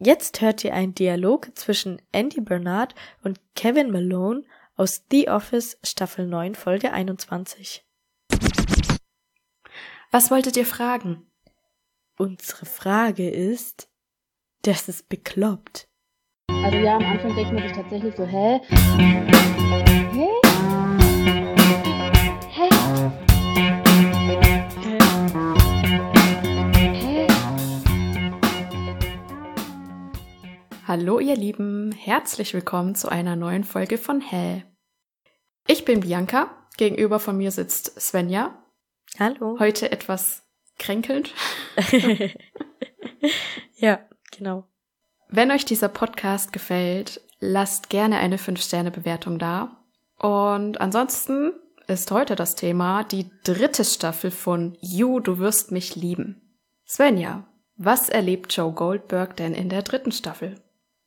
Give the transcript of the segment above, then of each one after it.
Jetzt hört ihr einen Dialog zwischen Andy Bernard und Kevin Malone aus The Office Staffel 9 Folge 21. Was wolltet ihr fragen? Unsere Frage ist, das ist bekloppt. Also ja, am Anfang denkt man sich tatsächlich so, hä? Hallo ihr Lieben, herzlich willkommen zu einer neuen Folge von Hä. Ich bin Bianca, gegenüber von mir sitzt Svenja. Hallo. Heute etwas kränkelnd. ja, genau. Wenn euch dieser Podcast gefällt, lasst gerne eine 5-Sterne-Bewertung da. Und ansonsten ist heute das Thema die dritte Staffel von You, du wirst mich lieben. Svenja, was erlebt Joe Goldberg denn in der dritten Staffel?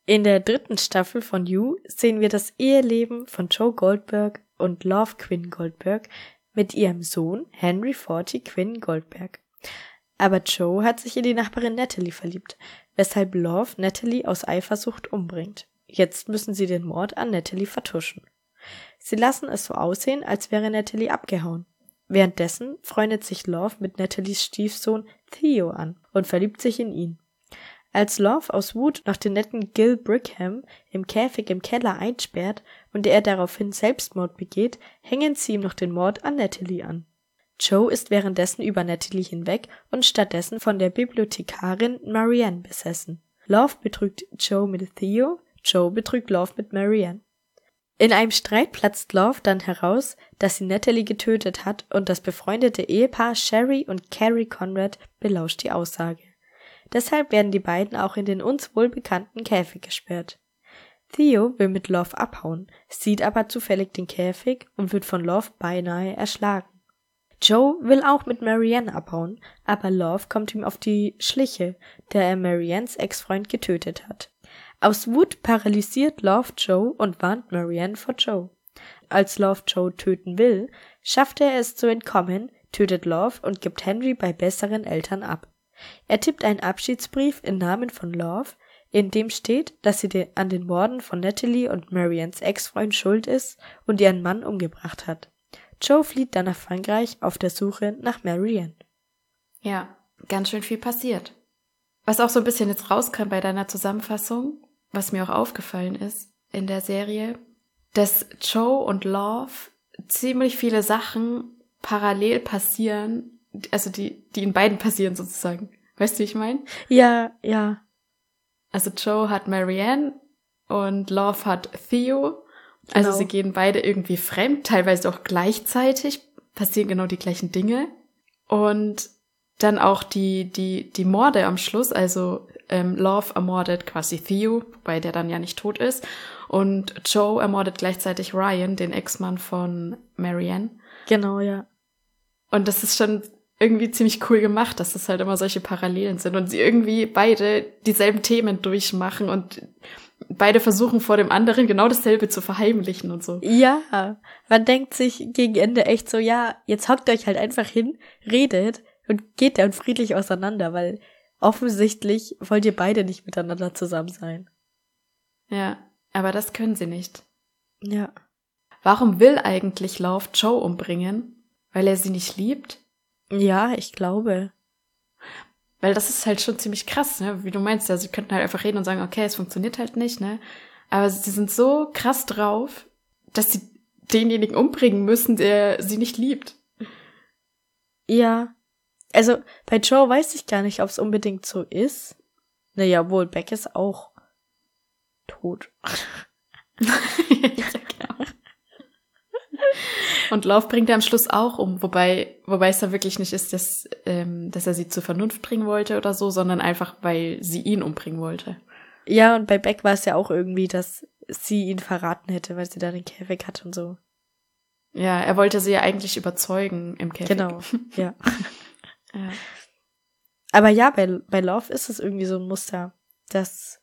In der dritten Staffel von You sehen wir das Eheleben von Joe Goldberg und Love Quinn Goldberg mit ihrem Sohn Henry Forty Quinn Goldberg. Aber Joe hat sich in die Nachbarin Natalie verliebt, weshalb Love Natalie aus Eifersucht umbringt. Jetzt müssen sie den Mord an Natalie vertuschen. Sie lassen es so aussehen, als wäre Natalie abgehauen. Währenddessen freundet sich Love mit Natalies Stiefsohn Theo an und verliebt sich in ihn. Als Love aus Wut noch den netten Gil Brickham im Käfig im Keller einsperrt und er daraufhin Selbstmord begeht, hängen sie ihm noch den Mord an Natalie an. Joe ist währenddessen über Natalie hinweg und stattdessen von der Bibliothekarin Marianne besessen. Love betrügt Joe mit Theo, Joe betrügt Love mit Marianne. In einem Streit platzt Love dann heraus, dass sie Natalie getötet hat und das befreundete Ehepaar Sherry und Carrie Conrad belauscht die Aussage. Deshalb werden die beiden auch in den uns wohlbekannten Käfig gesperrt. Theo will mit Love abhauen, sieht aber zufällig den Käfig und wird von Love beinahe erschlagen. Joe will auch mit Marianne abhauen, aber Love kommt ihm auf die Schliche, da er Mariannes Ex-Freund getötet hat. Aus Wut paralysiert Love Joe und warnt Marianne vor Joe. Als Love Joe töten will, schafft er es zu entkommen, tötet Love und gibt Henry bei besseren Eltern ab. Er tippt einen Abschiedsbrief im Namen von Love, in dem steht, dass sie an den Morden von Natalie und Marians Ex-Freund schuld ist und ihren Mann umgebracht hat. Joe flieht dann nach Frankreich auf der Suche nach Marianne. Ja, ganz schön viel passiert. Was auch so ein bisschen jetzt rauskam bei deiner Zusammenfassung, was mir auch aufgefallen ist in der Serie, dass Joe und Love ziemlich viele Sachen parallel passieren, also die, die in beiden passieren sozusagen. Weißt du, wie ich meine? Ja, ja. Also Joe hat Marianne und Love hat Theo. Also Genau. sie gehen beide irgendwie fremd, teilweise auch gleichzeitig, passieren genau die gleichen Dinge. Und dann auch die, die, die Morde am Schluss, also ähm, Love ermordet quasi Theo, wobei der dann ja nicht tot ist. Und Joe ermordet gleichzeitig Ryan, den Ex-Mann von Marianne. Genau, ja. Und das ist schon irgendwie ziemlich cool gemacht, dass das halt immer solche Parallelen sind und sie irgendwie beide dieselben Themen durchmachen und beide versuchen vor dem anderen genau dasselbe zu verheimlichen und so. Ja, man denkt sich gegen Ende echt so, ja, jetzt hockt euch halt einfach hin, redet und geht dann friedlich auseinander, weil offensichtlich wollt ihr beide nicht miteinander zusammen sein. Ja, aber das können sie nicht. Ja. Warum will eigentlich Love Joe umbringen? Weil er sie nicht liebt? Ja, ich glaube. Weil das ist halt schon ziemlich krass, ne? Wie du meinst, ja, sie könnten halt einfach reden und sagen, okay, es funktioniert halt nicht, ne? Aber sie sind so krass drauf, dass sie denjenigen umbringen müssen, der sie nicht liebt. Ja. Also, bei Joe weiß ich gar nicht, ob es unbedingt so ist. Naja, wohl, Beck ist auch tot. ja. Und Love bringt er am Schluss auch um, wobei, wobei es da wirklich nicht ist, dass, ähm, dass er sie zur Vernunft bringen wollte oder so, sondern einfach, weil sie ihn umbringen wollte. Ja, und bei Beck war es ja auch irgendwie, dass sie ihn verraten hätte, weil sie da den Käfig hat und so. Ja, er wollte sie ja eigentlich überzeugen im Käfig. Genau, ja. Ja. Aber ja, bei, bei Love ist es irgendwie so ein Muster, dass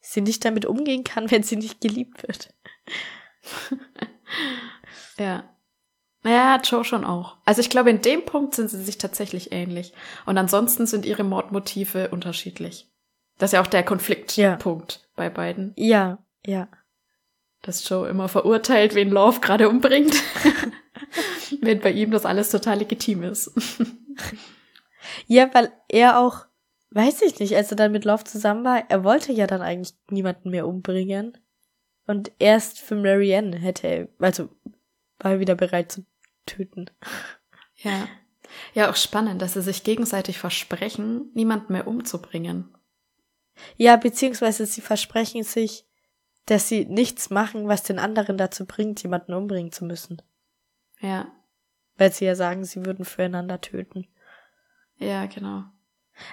sie nicht damit umgehen kann, wenn sie nicht geliebt wird. Ja. Naja, Joe schon auch. Also ich glaube, in dem Punkt sind sie sich tatsächlich ähnlich. Und ansonsten sind ihre Mordmotive unterschiedlich. Das ist ja auch der Konfliktpunkt Ja. bei beiden. Ja, ja. Dass Joe immer verurteilt, wen Love gerade umbringt. wenn bei ihm das alles total legitim ist. Ja, weil er auch, weiß ich nicht, als er dann mit Love zusammen war, er wollte ja dann eigentlich niemanden mehr umbringen. Und erst für Marianne hätte er, also war er wieder bereit zu töten. Ja. Ja, auch spannend, dass sie sich gegenseitig versprechen, niemanden mehr umzubringen. Ja, beziehungsweise sie versprechen sich, dass sie nichts machen, was den anderen dazu bringt, jemanden umbringen zu müssen. Ja. Weil sie ja sagen, sie würden füreinander töten. Ja, genau.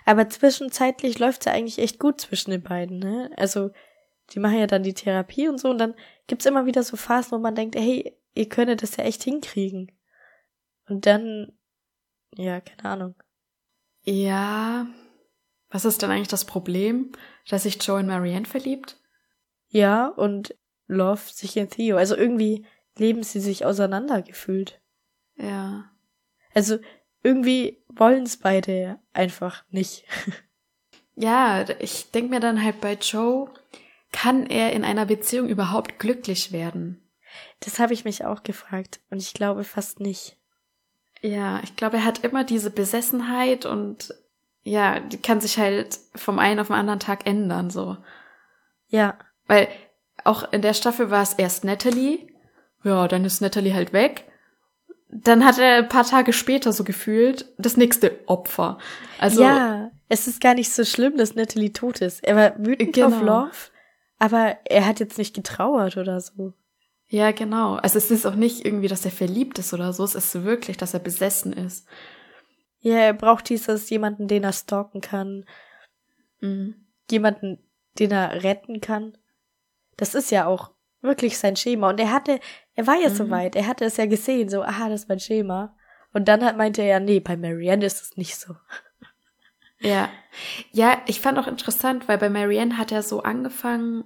Aber zwischenzeitlich läuft's ja eigentlich echt gut zwischen den beiden, ne? Also, die machen ja dann die Therapie und so und dann gibt's immer wieder so Phasen, wo man denkt, hey, ihr könntet das ja echt hinkriegen. Und dann, ja, keine Ahnung. Ja. Was ist denn eigentlich das Problem, dass sich Joe in Marianne verliebt? Ja, und Love sich in Theo. Also irgendwie leben sie sich auseinander gefühlt. Ja. Also irgendwie wollen's beide einfach nicht. Ja, ich denk mir dann halt bei Joe, kann er in einer Beziehung überhaupt glücklich werden? Das habe ich mich auch gefragt und ich glaube fast nicht. Ja, ich glaube, er hat immer diese Besessenheit und ja, die kann sich halt vom einen auf den anderen Tag ändern, so. Ja, Weil auch in der Staffel war es erst Natalie. Ja, dann ist Natalie halt weg. Dann hat er ein paar Tage später so gefühlt das nächste Opfer. Also, ja, es ist gar nicht so schlimm, dass Natalie tot ist. Er war wütend Genau. auf Love, aber er hat jetzt nicht getrauert oder so. Ja, genau. Also es ist auch nicht irgendwie, dass er verliebt ist oder so. Es ist wirklich, dass er besessen ist. Ja, er braucht dieses jemanden, den er stalken kann, Mhm. jemanden, den er retten kann. Das ist ja auch wirklich sein Schema. Und er hatte, er war ja Mhm. so weit, er hatte es ja gesehen, so, aha, das ist mein Schema. Und dann hat, meinte er ja, nee, bei Marianne ist es nicht so. Ja. Ja, ich fand auch interessant, weil bei Marianne hat er so angefangen,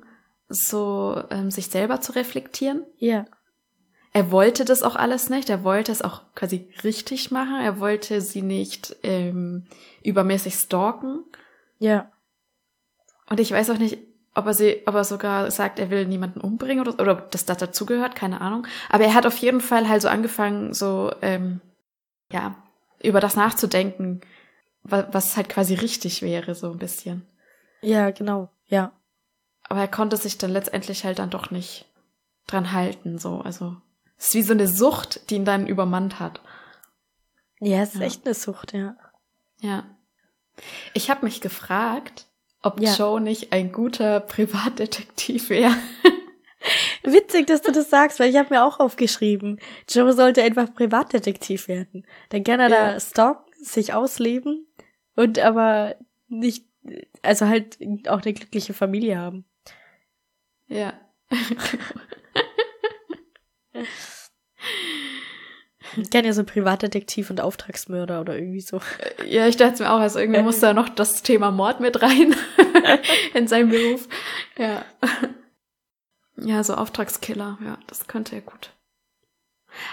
so ähm, sich selber zu reflektieren. Ja, Er wollte das auch alles nicht. Er wollte es auch quasi richtig machen. Er wollte sie nicht ähm, übermäßig stalken. ja. Und ich weiß auch nicht, ob er sie, ob er sogar sagt, er will niemanden umbringen oder, oder ob das da dazugehört, keine Ahnung. Aber er hat auf jeden Fall halt so angefangen, so ähm, ja über das nachzudenken, was, was halt quasi richtig wäre, so ein bisschen. Ja, genau, ja. Aber er konnte sich dann letztendlich halt dann doch nicht dran halten, so. Also es ist wie so eine Sucht, die ihn dann übermannt hat. Ja, es ist Ja. echt eine Sucht, ja. Ja. Ich habe mich gefragt, ob Ja. Joe nicht ein guter Privatdetektiv wäre. Witzig, dass du das sagst, weil ich habe mir auch aufgeschrieben, Joe sollte einfach Privatdetektiv werden. Dann kann er Ja. da stalken, sich ausleben und aber nicht, also halt auch eine glückliche Familie haben. Ja. Kann ja so Privatdetektiv und Auftragsmörder oder irgendwie so. Ja, ich dachte mir auch, also irgendwie muss da noch das Thema Mord mit rein in seinem Beruf. Ja. Ja, so Auftragskiller, ja, das könnte er gut.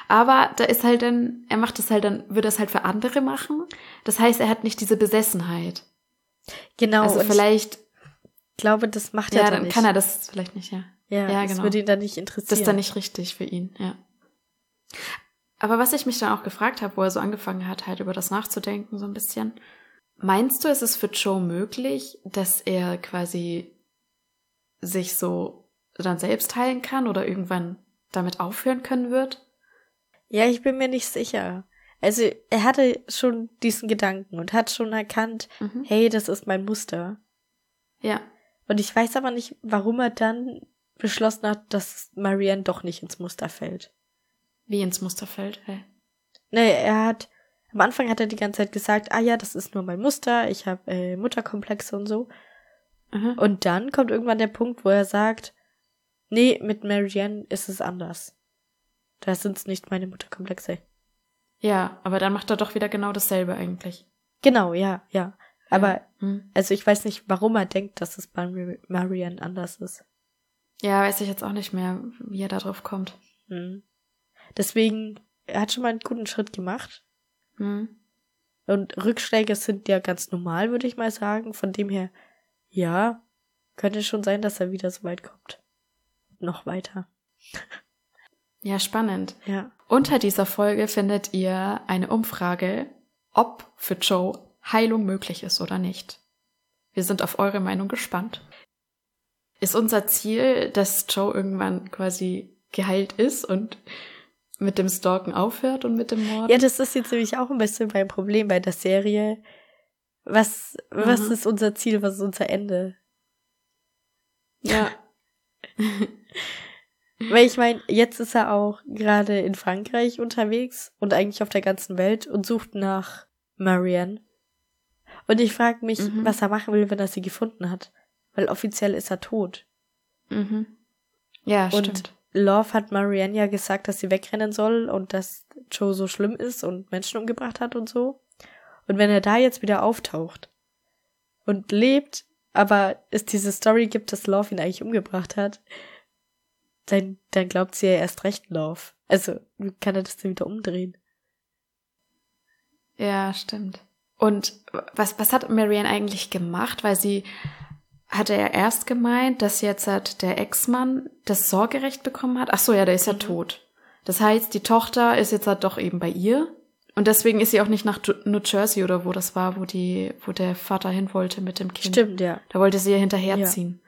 Aber da ist halt dann, er macht es halt dann, würde es halt für andere machen. Das heißt, er hat nicht diese Besessenheit. Genau, also vielleicht, ich glaube, das macht ja, er dann dann nicht. kann er das vielleicht nicht, ja. ja, ja, das genau. würde ihn dann nicht interessieren. Das ist dann nicht richtig für ihn, ja. Aber was ich mich dann auch gefragt habe, wo er so angefangen hat, halt über das nachzudenken, so ein bisschen. Meinst du, ist es für Joe möglich, dass er quasi sich so dann selbst heilen kann oder irgendwann damit aufhören können wird? Ja, ich bin mir nicht sicher. Also, er hatte schon diesen Gedanken und hat schon erkannt, Mhm. hey, das ist mein Muster. Ja. Und ich weiß aber nicht, warum er dann beschlossen hat, dass Marianne doch nicht ins Muster fällt. Wie ins Muster fällt. Hä? Nee, er hat, am Anfang hat er die ganze Zeit gesagt, ah ja, das ist nur mein Muster, ich habe äh, Mutterkomplexe und so. Mhm. Und dann kommt irgendwann der Punkt, wo er sagt, nee, mit Marianne ist es anders. Das sind nicht meine Mutterkomplexe. Ja, aber dann macht er doch wieder genau dasselbe eigentlich. Genau, ja, ja. Aber, Hm. also ich weiß nicht, warum er denkt, dass es bei Mar- Marianne anders ist. Ja, weiß ich jetzt auch nicht mehr, wie er da drauf kommt. Hm. Deswegen, er hat schon mal einen guten Schritt gemacht. Hm. Und Rückschläge sind ja ganz normal, würde ich mal sagen. Von dem her, Ja, könnte schon sein, dass er wieder so weit kommt. Noch weiter. Ja, spannend. Ja. Unter dieser Folge findet ihr eine Umfrage, ob für Joe Heilung möglich ist oder nicht. Wir sind auf eure Meinung gespannt. Ist unser Ziel, dass Joe irgendwann quasi geheilt ist und mit dem Stalken aufhört und mit dem Mord? Ja, das ist jetzt nämlich auch ein bisschen mein Problem bei der Serie. Was, was Mhm. ist unser Ziel? Was ist unser Ende? ja. Weil ich meine, jetzt ist er auch gerade in Frankreich unterwegs und eigentlich auf der ganzen Welt und sucht nach Marianne. Und ich frage mich, Mhm. was er machen will, wenn er sie gefunden hat. Weil offiziell ist er tot. Mhm. Ja, Und stimmt. Love hat Marianne ja gesagt, dass sie wegrennen soll und dass Joe so schlimm ist und Menschen umgebracht hat und so. Und wenn er da jetzt wieder auftaucht und lebt, aber es diese Story gibt, dass Love ihn eigentlich umgebracht hat, dann, dann glaubt sie ja erst recht Love. Also, wie kann er das denn wieder umdrehen? Ja, stimmt. Und was, was hat Marianne eigentlich gemacht? Weil sie hatte ja erst gemeint, dass jetzt halt der Ex-Mann das Sorgerecht bekommen hat. Ach so, ja, der ist ja Mhm. tot. Das heißt, die Tochter ist jetzt halt doch eben bei ihr. Und deswegen ist sie auch nicht nach New Jersey oder wo das war, wo die, wo der Vater hin wollte mit dem Kind. Stimmt, ja. Da wollte sie ja hinterherziehen.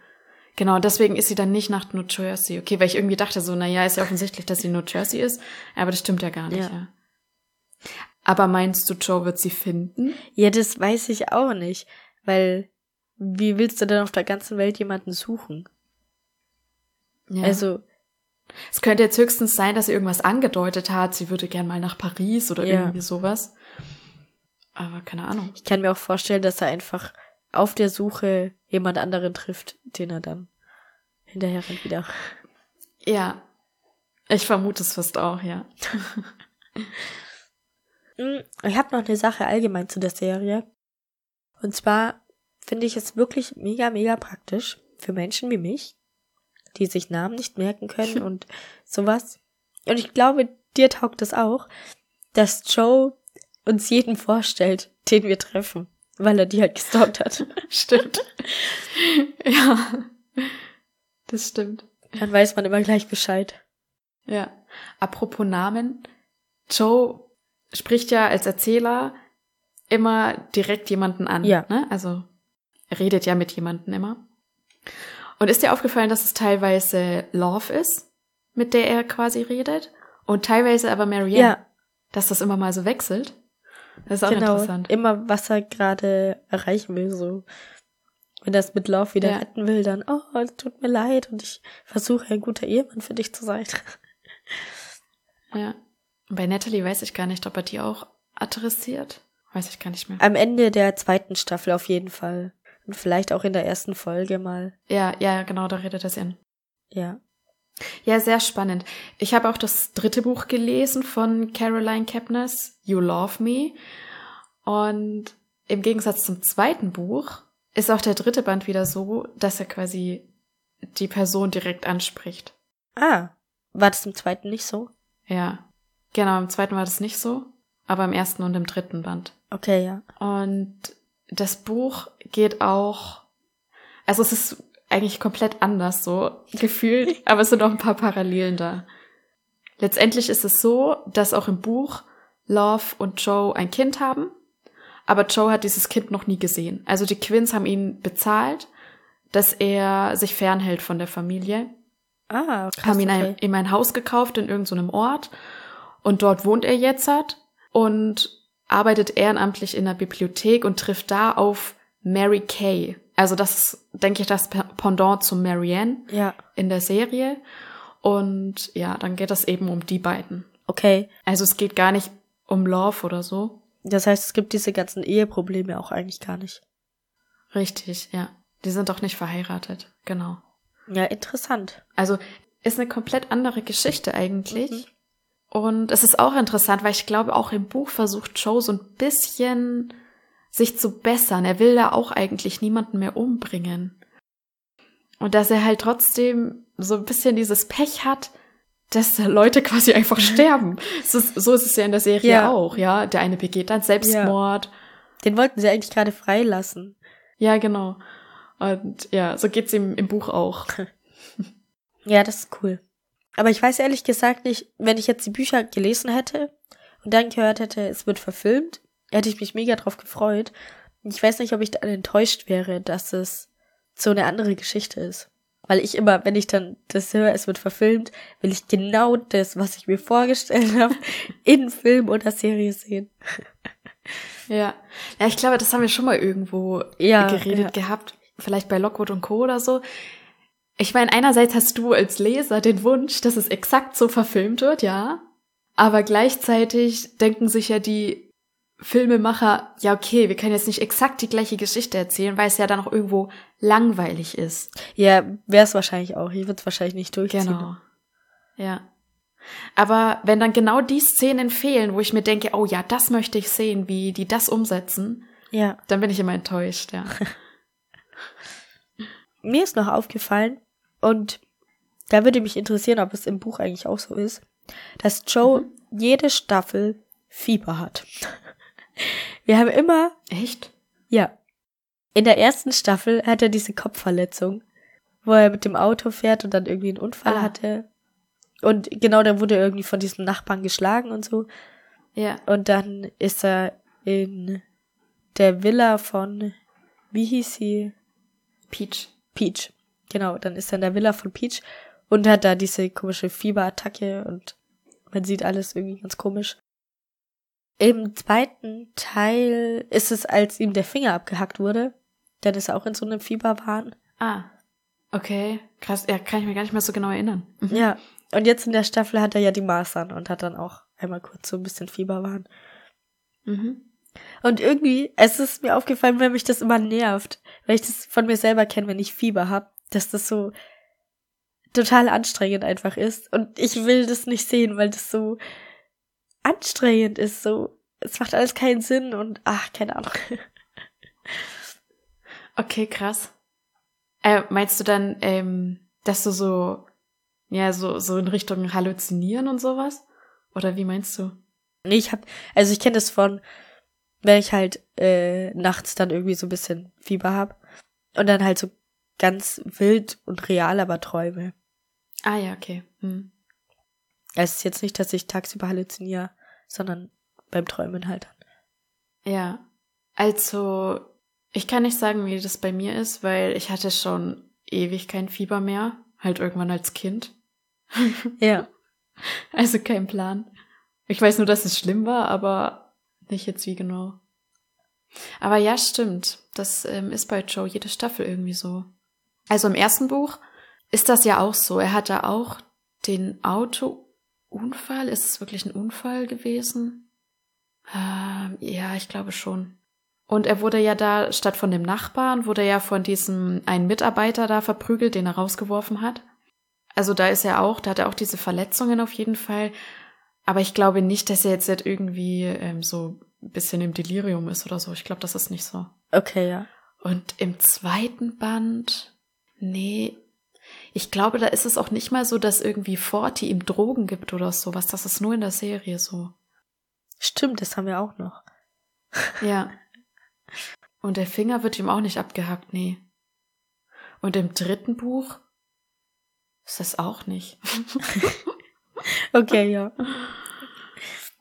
Genau, deswegen ist sie dann nicht nach New Jersey. Okay, weil ich irgendwie dachte so, na ja, ist ja offensichtlich, dass sie in New Jersey ist. Aber das stimmt ja gar nicht, Ja. ja. Aber meinst du, Joe wird sie finden? Ja, das weiß ich auch nicht. Weil, wie willst du denn auf der ganzen Welt jemanden suchen? Ja. Also, es könnte jetzt höchstens sein, dass sie irgendwas angedeutet hat. Sie würde gern mal nach Paris oder Ja. irgendwie sowas. Aber keine Ahnung. Ich kann mir auch vorstellen, dass er einfach auf der Suche jemand anderen trifft, den er dann hinterher rennt wieder. Ja. Ich vermute es fast auch, ja. Mm, Ich habe noch eine Sache allgemein zu der Serie. Und zwar finde ich es wirklich mega, mega praktisch für Menschen wie mich, die sich Namen nicht merken können und sowas. Und ich glaube, dir taugt es auch, dass Joe uns jeden vorstellt, den wir treffen, weil er die halt gestalkt hat. Stimmt. ja. Das stimmt. Dann weiß man immer gleich Bescheid. Ja. Apropos Namen. Joe spricht ja als Erzähler immer direkt jemanden an. Ja. Ne? Also er redet ja mit jemanden immer. Und ist dir aufgefallen, dass es teilweise Love ist, mit der er quasi redet? Und teilweise aber Marianne. Ja, Dass das immer mal so wechselt? Das ist auch genau. interessant. Immer, was er gerade erreichen will, so. Wenn er es mit Lauf wieder Ja. retten will, dann, oh, es tut mir leid und ich versuche ein guter Ehemann für dich zu sein. Ja. Bei Natalie weiß ich gar nicht, ob er die auch adressiert. Weiß ich gar nicht mehr. Am Ende der zweiten Staffel auf jeden Fall. Und vielleicht auch in der ersten Folge mal. Ja, ja, genau, da redet er sie an. Ja. Ja, sehr spannend. Ich habe auch das dritte Buch gelesen von Caroline Kepnes, You Love Me. Und im Gegensatz zum zweiten Buch ist auch der dritte Band wieder so, dass er quasi die Person direkt anspricht. Ah, war das im zweiten nicht so? Ja. Genau, im zweiten war das nicht so, aber im ersten und im dritten Band. Okay, ja. Und das Buch geht auch, also es ist eigentlich komplett anders so gefühlt, aber es sind auch ein paar Parallelen da. Letztendlich ist es so, dass auch im Buch Love und Joe ein Kind haben, aber Joe hat dieses Kind noch nie gesehen. Also die Quins haben ihn bezahlt, dass er sich fernhält von der Familie Ah, krass, haben ihn okay. ein, ihm ein Haus gekauft in irgendeinem Ort und dort wohnt er jetzt hat und arbeitet ehrenamtlich in der Bibliothek und trifft da auf Mary Kay. Also das ist, denke ich, das Pendant zu Marianne Ja, in der Serie. Und ja, dann geht es eben um die beiden. okay. Also es geht gar nicht um Love oder so. Das heißt, es gibt diese ganzen Eheprobleme auch eigentlich gar nicht. Richtig, ja. Die sind doch nicht verheiratet. Genau. Ja, interessant. Also ist eine komplett andere Geschichte eigentlich. Mhm. Und es ist auch interessant, weil ich glaube, auch im Buch versucht Joe so ein bisschen sich zu bessern. Er will da auch eigentlich niemanden mehr umbringen. Und dass er halt trotzdem so ein bisschen dieses Pech hat, dass da Leute quasi einfach sterben. So ist, so ist es ja in der Serie Ja. auch, ja. Der eine begeht dann Selbstmord. Den wollten sie eigentlich gerade freilassen. Ja, genau. Und ja, so geht's ihm im Buch auch. Ja, das ist cool. Aber ich weiß ehrlich gesagt nicht, wenn ich jetzt die Bücher gelesen hätte und dann gehört hätte, es wird verfilmt, hätte ich mich mega drauf gefreut. Ich weiß nicht, ob ich dann enttäuscht wäre, dass es so eine andere Geschichte ist. Weil ich immer, wenn ich dann das höre, es wird verfilmt, will ich genau das, was ich mir vorgestellt habe, in Film oder Serie sehen. Ja. Ja, ich glaube, das haben wir schon mal irgendwo Ja, geredet ja. gehabt. Vielleicht bei Lockwood und Co. oder so. Ich meine, einerseits hast du als Leser den Wunsch, dass es exakt so verfilmt wird, ja. Aber gleichzeitig denken sich ja die Filmemacher, ja, okay, wir können jetzt nicht exakt die gleiche Geschichte erzählen, weil es ja dann auch irgendwo langweilig ist. Ja, wäre es wahrscheinlich auch. Ich würde es wahrscheinlich nicht durchziehen. Genau. Ja. Aber wenn dann genau die Szenen fehlen, wo ich mir denke, oh ja, das möchte ich sehen, wie die das umsetzen, Ja. dann bin ich immer enttäuscht, ja. Mir ist noch aufgefallen, und da würde mich interessieren, ob es im Buch eigentlich auch so ist, dass Joe jede Staffel Fieber hat. Wir haben immer, Echt? ja, in der ersten Staffel hat er diese Kopfverletzung, wo er mit dem Auto fährt und dann irgendwie einen Unfall Ah. hatte. Und genau, da wurde er irgendwie von diesem Nachbarn geschlagen und so. Ja. Und dann ist er in der Villa von, wie hieß sie? Peach. Peach. Genau, dann ist er in der Villa von Peach und hat da diese komische Fieberattacke und man sieht alles irgendwie ganz komisch. Im zweiten Teil ist es, als ihm der Finger abgehackt wurde. Dann ist er auch in so einem Fieberwahn. Ah. Okay. Krass. Ja, kann ich mir gar nicht mehr so genau erinnern. Mhm. Ja. Und jetzt in der Staffel hat er ja die Masern und hat dann auch einmal kurz so ein bisschen Fieberwahn. Mhm. Und irgendwie, es ist mir aufgefallen, weil mich das immer nervt, weil ich das von mir selber kenne, wenn ich Fieber hab, dass das so total anstrengend einfach ist. Und ich will das nicht sehen, weil das so anstrengend ist. So, es macht alles keinen Sinn und ach, keine Ahnung. Okay, krass. Äh, meinst du dann, ähm, dass du so, ja, so, so in Richtung Halluzinieren und sowas? Oder wie meinst du? Nee, ich hab, also ich kenne das von, wenn ich halt äh, nachts dann irgendwie so ein bisschen Fieber hab und dann halt so ganz wild und real aber träume. Ah ja, okay. Hm. Es ist jetzt nicht, dass ich tagsüber halluziniere, sondern beim Träumen halt. Ja. Also, ich kann nicht sagen, wie das bei mir ist, weil ich hatte schon ewig kein Fieber mehr. Halt irgendwann als Kind. Ja. Also kein Plan. Ich weiß nur, dass es schlimm war, aber nicht jetzt wie genau. Aber ja, stimmt. Das ähm, ist bei Joe jede Staffel irgendwie so. Also im ersten Buch ist das ja auch so. Er hatte auch den Autounfall. Ist es wirklich ein Unfall gewesen? Ähm, ja, ich glaube schon. Und er wurde ja da, statt von dem Nachbarn, wurde er ja von diesem einen Mitarbeiter da verprügelt, den er rausgeworfen hat. Also da ist er auch, da hat er auch diese Verletzungen auf jeden Fall. Aber ich glaube nicht, dass er jetzt irgendwie ähm, so ein bisschen im Delirium ist oder so. Ich glaube, das ist nicht so. Okay, ja. Und im zweiten Band, nee, ich glaube, da ist es auch nicht mal so, dass irgendwie Forti ihm Drogen gibt oder sowas. Das ist nur in der Serie so. Stimmt, das haben wir auch noch. Ja. Und der Finger wird ihm auch nicht abgehackt, nee. Und im dritten Buch ist das auch nicht. Okay, ja.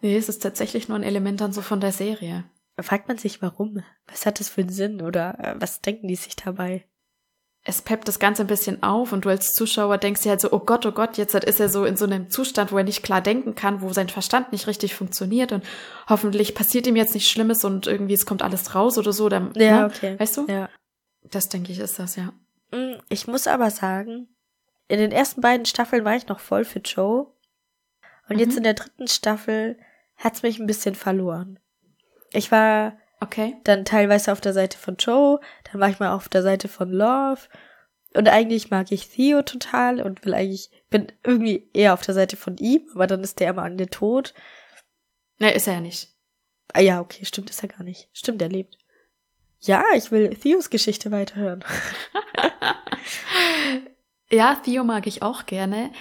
Nee, es ist tatsächlich nur ein Element dann so von der Serie. Fragt man sich, warum? Was hat das für einen Sinn? Oder äh, was denken die sich dabei? Es peppt das Ganze ein bisschen auf und du als Zuschauer denkst dir halt so, oh Gott, oh Gott, jetzt ist er so in so einem Zustand, wo er nicht klar denken kann, wo sein Verstand nicht richtig funktioniert und hoffentlich passiert ihm jetzt nichts Schlimmes und irgendwie es kommt alles raus oder so. Dann, Ja, ne? okay. Weißt du? Ja. Das denke ich ist das, ja. Mm, Ich muss aber sagen, in den ersten beiden Staffeln war ich noch voll für Joe. Und jetzt Mhm. in der dritten Staffel hat's mich ein bisschen verloren. Ich war Okay. dann teilweise auf der Seite von Joe, dann war ich mal auf der Seite von Love. Und eigentlich mag ich Theo total und will eigentlich, bin irgendwie eher auf der Seite von ihm, aber dann ist der immer an der Tod. Ne, ist er ja nicht. Ah ja, okay, stimmt, ist er gar nicht. Stimmt, er lebt. Ja, ich will Theos Geschichte weiterhören. Ja, Theo mag ich auch gerne.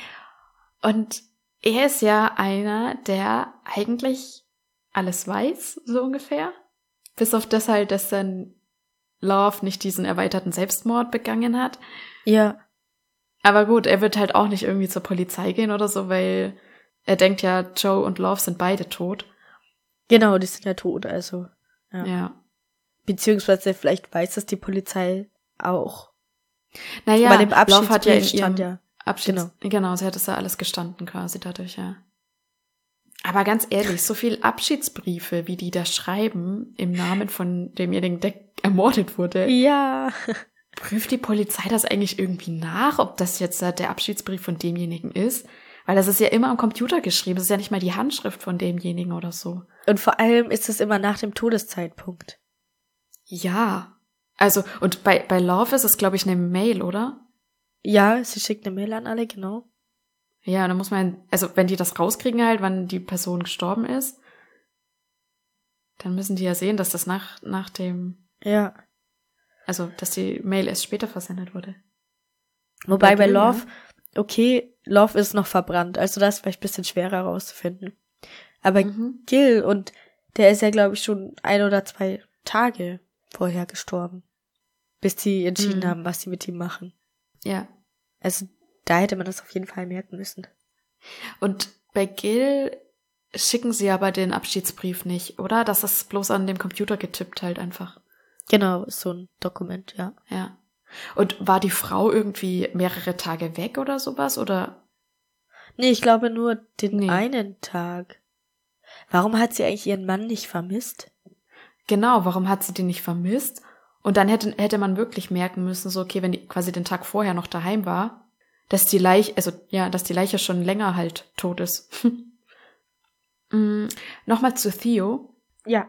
Und er ist ja einer, der eigentlich alles weiß, so ungefähr. Bis auf das halt, dass dann Love nicht diesen erweiterten Selbstmord begangen hat. Ja. Aber gut, er wird halt auch nicht irgendwie zur Polizei gehen oder so, weil er denkt ja, Joe und Love sind beide tot. Genau, die sind ja tot, also. Ja. Ja. Beziehungsweise vielleicht weiß das die Polizei auch. Naja, Bei dem Love hat ja in stand ihrem ja. Abschieds Genau. genau, sie hat es ja alles gestanden quasi dadurch, ja. Aber ganz ehrlich, so viel Abschiedsbriefe, wie die da schreiben, im Namen von demjenigen, der ermordet wurde, Ja. prüft die Polizei das eigentlich irgendwie nach, ob das jetzt der Abschiedsbrief von demjenigen ist? Weil das ist ja immer am Computer geschrieben, das ist ja nicht mal die Handschrift von demjenigen oder so. Und vor allem ist es immer nach dem Todeszeitpunkt. Ja. Also, und bei, bei Love ist es, glaube ich, eine Mail, oder? Ja, sie schickt eine Mail an alle, genau. Ja, und dann muss man, also wenn die das rauskriegen halt, wann die Person gestorben ist, dann müssen die ja sehen, dass das nach, nach dem, Ja. also dass die Mail erst später versendet wurde. Wobei bei Gil, Love, okay, Love ist noch verbrannt, also das ist vielleicht ein bisschen schwerer herauszufinden. Aber Mhm. Gil und der ist ja, glaube ich, schon ein oder zwei Tage vorher gestorben. Bis die entschieden Mhm. haben, was sie mit ihm machen. Ja. Also da hätte man das auf jeden Fall merken müssen. Und bei Gil schicken sie aber den Abschiedsbrief nicht, oder? Das ist bloß an dem Computer getippt halt einfach. Genau, so ein Dokument, ja. Ja. Und war die Frau irgendwie mehrere Tage weg oder sowas? Oder? Nee, ich glaube nur den Nee. einen Tag. Warum hat sie eigentlich ihren Mann nicht vermisst? Genau, warum hat sie den nicht vermisst? Und dann hätte, hätte man wirklich merken müssen, so, okay, wenn die quasi den Tag vorher noch daheim war, dass die Leiche, also ja, dass die Leiche schon länger halt tot ist. mm, Nochmal zu Theo. Ja.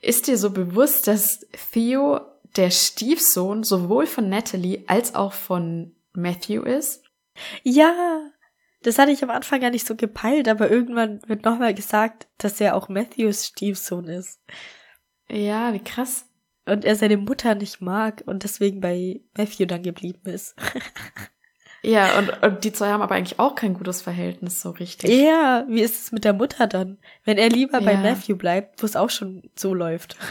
Ist dir so bewusst, dass Theo der Stiefsohn sowohl von Natalie als auch von Matthew ist? Ja, das hatte ich am Anfang gar nicht so gepeilt, aber irgendwann wird nochmal gesagt, dass er auch Matthews Stiefsohn ist. Ja, wie krass. Und er seine Mutter nicht mag und deswegen bei Matthew dann geblieben ist. Ja, und, und die zwei haben aber eigentlich auch kein gutes Verhältnis so richtig. Ja, wie ist es mit der Mutter dann? Wenn er lieber bei Ja. Matthew bleibt, wo es auch schon so läuft.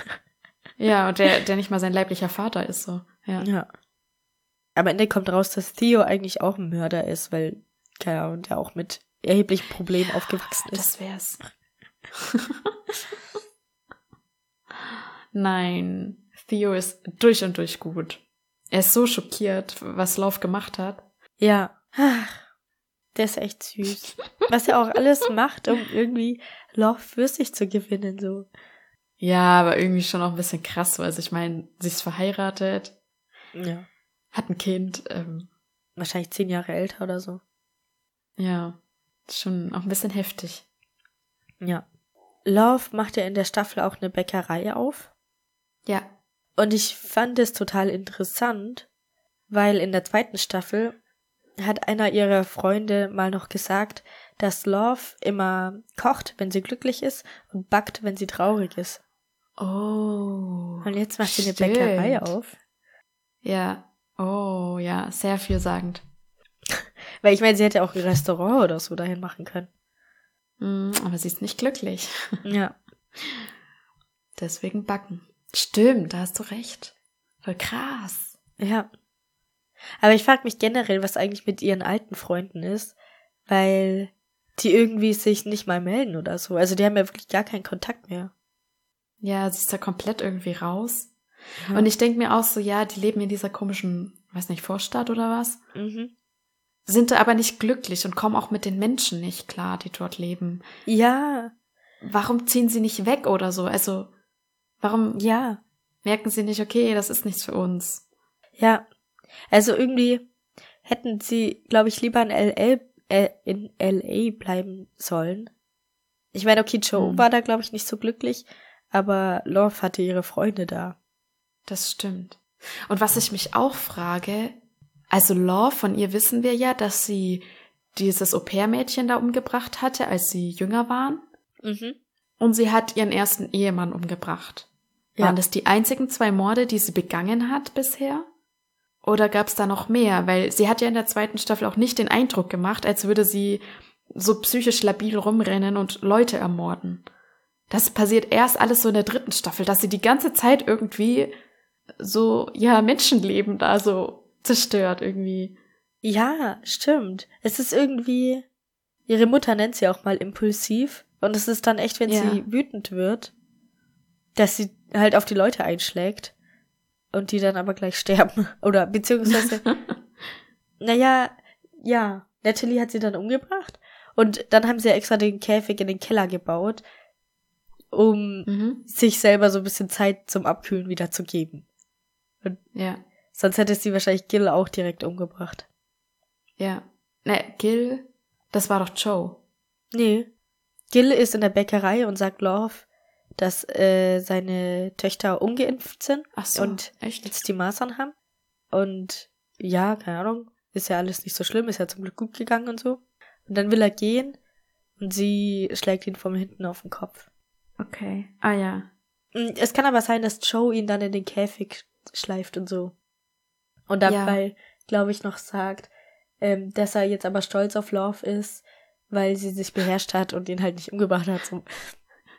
Ja, und der, der nicht mal sein leiblicher Vater ist so. Ja. Ja. Am Ende kommt raus, dass Theo eigentlich auch ein Mörder ist, weil, keine Ahnung, der auch mit erheblichen Problemen aufgewachsen ist. Das wär's. Nein, Theo ist durch und durch gut. Er ist so schockiert, was Love gemacht hat. Ja. Ach, der ist echt süß. Was er auch alles macht, um irgendwie Love für sich zu gewinnen, so. Ja, aber irgendwie schon auch ein bisschen krass, weil ich meine, sie ist verheiratet, Ja. hat ein Kind, ähm, Wahrscheinlich zehn Jahre älter oder so. ja, schon auch ein bisschen heftig. Ja. Love macht ja in der Staffel auch eine Bäckerei auf. Ja. Und ich fand es total interessant, weil in der zweiten Staffel hat einer ihrer Freunde mal noch gesagt, dass Love immer kocht, wenn sie glücklich ist und backt, wenn sie traurig ist. Oh. Und jetzt macht sie eine stimmt. Bäckerei auf. Ja. Oh, ja, sehr vielsagend. Weil ich meine, sie hätte auch ein Restaurant oder so dahin machen können. Mm, aber sie ist nicht glücklich. Ja. Deswegen backen. Stimmt, da hast du recht. Voll krass. Ja. Aber ich frage mich generell, was eigentlich mit ihren alten Freunden ist, weil die irgendwie sich nicht mal melden oder so. Also die haben ja wirklich gar keinen Kontakt mehr. Ja, sie ist da komplett irgendwie raus. Ja. Und ich denke mir auch so, ja, die leben in dieser komischen, weiß nicht, Vorstadt oder was, Mhm. sind da aber nicht glücklich und kommen auch mit den Menschen nicht klar, die dort leben. Ja, Warum ziehen sie nicht weg oder so? Also, warum ja, merken sie nicht, okay, das ist nichts für uns? ja. Also irgendwie hätten sie, glaube ich, lieber in LA, äh, in LA bleiben sollen. Ich meine, okay, Joe Hm. war da, glaube ich, nicht so glücklich, aber Love hatte ihre Freunde da. Das stimmt. Und was ich mich auch frage, also Love, von ihr wissen wir ja, dass sie dieses Au-pair-Mädchen da umgebracht hatte, als sie jünger waren. Mhm. Und sie hat ihren ersten Ehemann umgebracht. Ja. Waren das die einzigen zwei Morde, die sie begangen hat bisher? Oder gab es da noch mehr? Weil sie hat ja in der zweiten Staffel auch nicht den Eindruck gemacht, als würde sie so psychisch labil rumrennen und Leute ermorden. Das passiert erst alles so in der dritten Staffel, dass sie die ganze Zeit irgendwie so, ja, Menschenleben da so zerstört irgendwie. Ja, stimmt. Es ist irgendwie, ihre Mutter nennt sie auch mal impulsiv. Und es ist dann echt, wenn Ja. sie wütend wird, dass sie halt auf die Leute einschlägt. Und die dann aber gleich sterben. Oder beziehungsweise, naja, ja, Natalie hat sie dann umgebracht. Und dann haben sie ja extra den Käfig in den Keller gebaut, um Mhm. sich selber so ein bisschen Zeit zum Abkühlen wieder zu geben. Ja, Sonst hätte sie wahrscheinlich Gil auch direkt umgebracht. ja. Ne, Gil, das war doch Joe. Nee. Gil ist in der Bäckerei und sagt Love, dass äh, seine Töchter ungeimpft sind Ach so, und echt? jetzt die Masern haben. Und ja, keine Ahnung, ist ja alles nicht so schlimm, ist ja zum Glück gut gegangen und so. Und dann will er gehen und sie schlägt ihn von hinten auf den Kopf. Okay. Ah ja. Mm, Es kann aber sein, dass Joe ihn dann in den Käfig schleift und so. Und Ja. dabei, glaube ich, noch sagt, ähm, dass er jetzt aber stolz auf Love ist, weil sie sich beherrscht hat und ihn halt nicht umgebracht hat. So.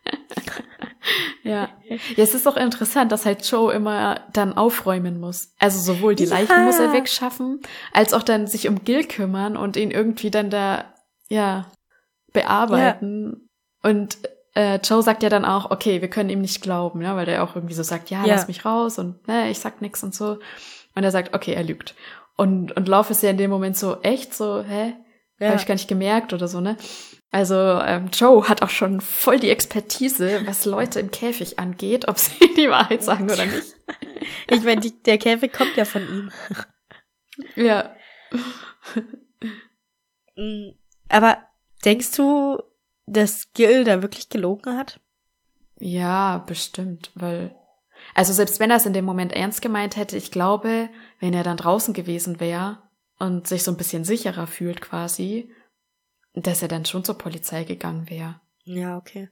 Ja. ja, es ist auch interessant, dass halt Joe immer dann aufräumen muss. Also sowohl die Ja. Leichen muss er wegschaffen, als auch dann sich um Gil kümmern und ihn irgendwie dann da, ja, bearbeiten. Und äh, Joe sagt ja dann auch, okay, wir können ihm nicht glauben, ja, weil der auch irgendwie so sagt, ja, Ja. lass mich raus und ne, ich sag nix und so. Und er sagt, okay, er lügt. Und, und Love ist ja in dem Moment so, echt so, hä? Ja. Habe ich gar nicht gemerkt oder so, ne? Also ähm, Joe hat auch schon voll die Expertise, was Leute im Käfig angeht, ob sie die Wahrheit sagen oder nicht. Ich meine, der Käfig kommt ja von ihm. Ja. Mm, Aber denkst du, dass Gil da wirklich gelogen hat? Ja, bestimmt, weil also selbst wenn er es in dem Moment ernst gemeint hätte, ich glaube, wenn er dann draußen gewesen wäre und sich so ein bisschen sicherer fühlt quasi, dass er dann schon zur Polizei gegangen wäre. Ja, okay.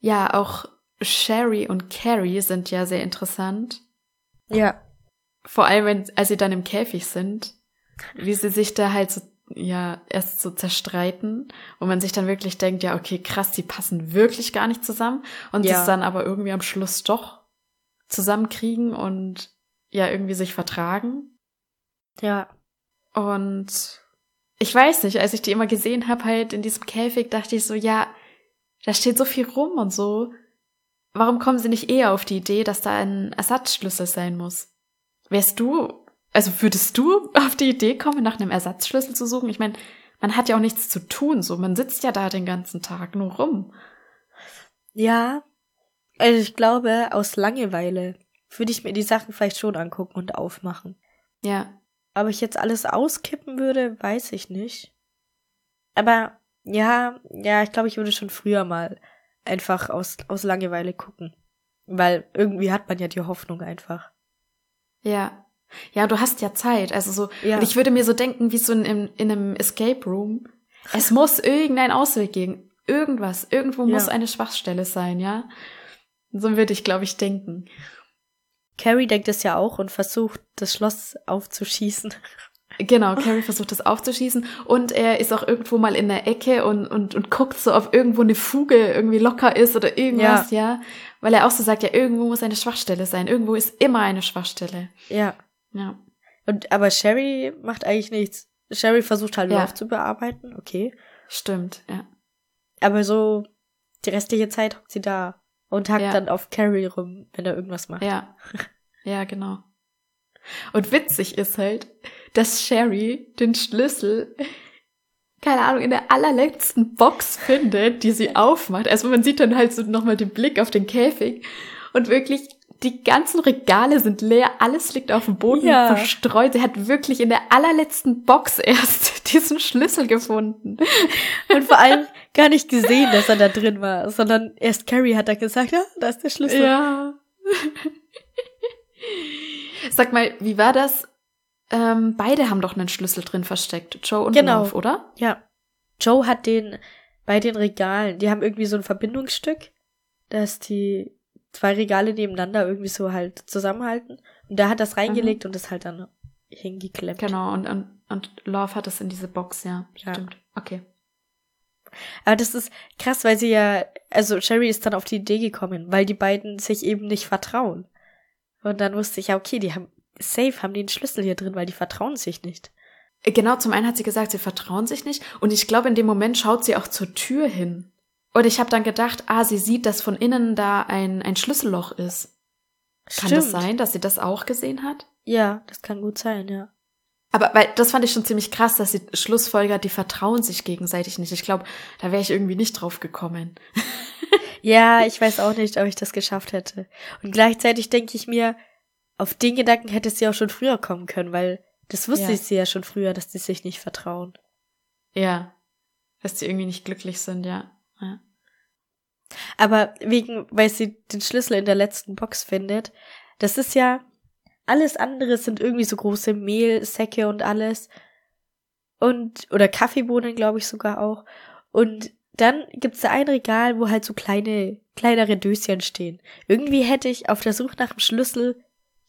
Ja, auch Sherry und Carrie sind ja sehr interessant. Ja. Vor allem, wenn, als sie dann im Käfig sind, wie sie sich da halt so, ja, erst so zerstreiten und man sich dann wirklich denkt, ja, okay, krass, die passen wirklich gar nicht zusammen und Ja. das dann aber irgendwie am Schluss doch zusammenkriegen und ja, irgendwie sich vertragen. Ja. Und ich weiß nicht, als ich die immer gesehen habe, halt in diesem Käfig, dachte ich so, ja, da steht so viel rum und so. Warum kommen sie nicht eher auf die Idee, dass da ein Ersatzschlüssel sein muss? Wärst du, also würdest du auf die Idee kommen, nach einem Ersatzschlüssel zu suchen? Ich meine, man hat ja auch nichts zu tun, so man sitzt ja da den ganzen Tag nur rum. Ja. Also ich glaube, aus Langeweile würde ich mir die Sachen vielleicht schon angucken und aufmachen. Ja, Ob ich jetzt alles auskippen würde, weiß ich nicht. Aber ja, ja, ich glaube, ich würde schon früher mal einfach aus, aus Langeweile gucken. Weil irgendwie hat man ja die Hoffnung einfach. ja. Ja, du hast ja Zeit, also so, Ja. und ich würde mir so denken, wie so in, in, in einem Escape Room. Es muss irgendeinen Ausweg geben. Irgendwas. Irgendwo Ja. muss eine Schwachstelle sein, ja? So würde ich, glaube ich, denken. Carrie denkt es ja auch und versucht, das Schloss aufzuschießen. Genau, Carrie versucht das aufzuschießen und er ist auch irgendwo mal in der Ecke und, und, und guckt so, ob irgendwo eine Fuge irgendwie locker ist oder irgendwas, ja. Weil er auch so sagt, ja, irgendwo muss eine Schwachstelle sein. Irgendwo ist immer eine Schwachstelle. Ja. Ja. Und aber Sherry macht eigentlich nichts. Sherry versucht halt Ja. Love zu bearbeiten, okay. Stimmt, ja. Aber so die restliche Zeit hockt sie da und hackt Ja. dann auf Carrie rum, wenn er irgendwas macht. Ja. Ja, genau. Und witzig ist halt, dass Sherry den Schlüssel, keine Ahnung, in der allerletzten Box findet, die sie aufmacht. Also man sieht dann halt so nochmal den Blick auf den Käfig und wirklich die ganzen Regale sind leer, alles liegt auf dem Boden Ja. verstreut. Sie hat wirklich in der allerletzten Box erst diesen Schlüssel gefunden. Und vor allem gar nicht gesehen, dass er da drin war, sondern erst Carrie hat da gesagt, ja, da ist der Schlüssel. Ja. Sag mal, wie war das? Ähm, beide haben doch einen Schlüssel drin versteckt, Joe und Genau. Love, oder? Ja. Joe hat den bei den Regalen, die haben irgendwie so ein Verbindungsstück, dass die zwei Regale nebeneinander irgendwie so halt zusammenhalten. Und da hat das reingelegt und das halt dann hingeklemmt. Genau, und, und, und Love hat es in diese Box, ja. Ja. Stimmt. Okay. Aber das ist krass, weil sie ja, also Sherry ist dann auf die Idee gekommen, weil die beiden sich eben nicht vertrauen. Und dann wusste ich, ja, okay, die haben, safe haben die einen Schlüssel hier drin, weil die vertrauen sich nicht. Genau, zum einen hat sie gesagt, sie vertrauen sich nicht. Und ich glaube, in dem Moment schaut sie auch zur Tür hin. Und ich habe dann gedacht, ah, sie sieht, dass von innen da ein, ein Schlüsselloch ist. Kann das sein, dass sie das auch gesehen hat? Ja, das kann gut sein, ja. Aber weil das fand ich schon ziemlich krass, dass sie Schlussfolger, die vertrauen sich gegenseitig nicht. Ich glaube, da wäre ich irgendwie nicht drauf gekommen. ja, ich weiß auch nicht, ob ich das geschafft hätte. Und gleichzeitig denke ich mir, auf den Gedanken hätte sie auch schon früher kommen können, weil das wusste Ja. ich sie ja schon früher, dass die sich nicht vertrauen. Ja. Dass die irgendwie nicht glücklich sind, ja. ja. Aber wegen, weil sie den Schlüssel in der letzten Box findet, das ist ja, alles andere sind irgendwie so große Mehlsäcke und alles. Und, oder Kaffeebohnen, glaube ich sogar auch. Und dann gibt's da ein Regal, wo halt so kleine, kleinere Döschen stehen. Irgendwie hätte ich auf der Suche nach dem Schlüssel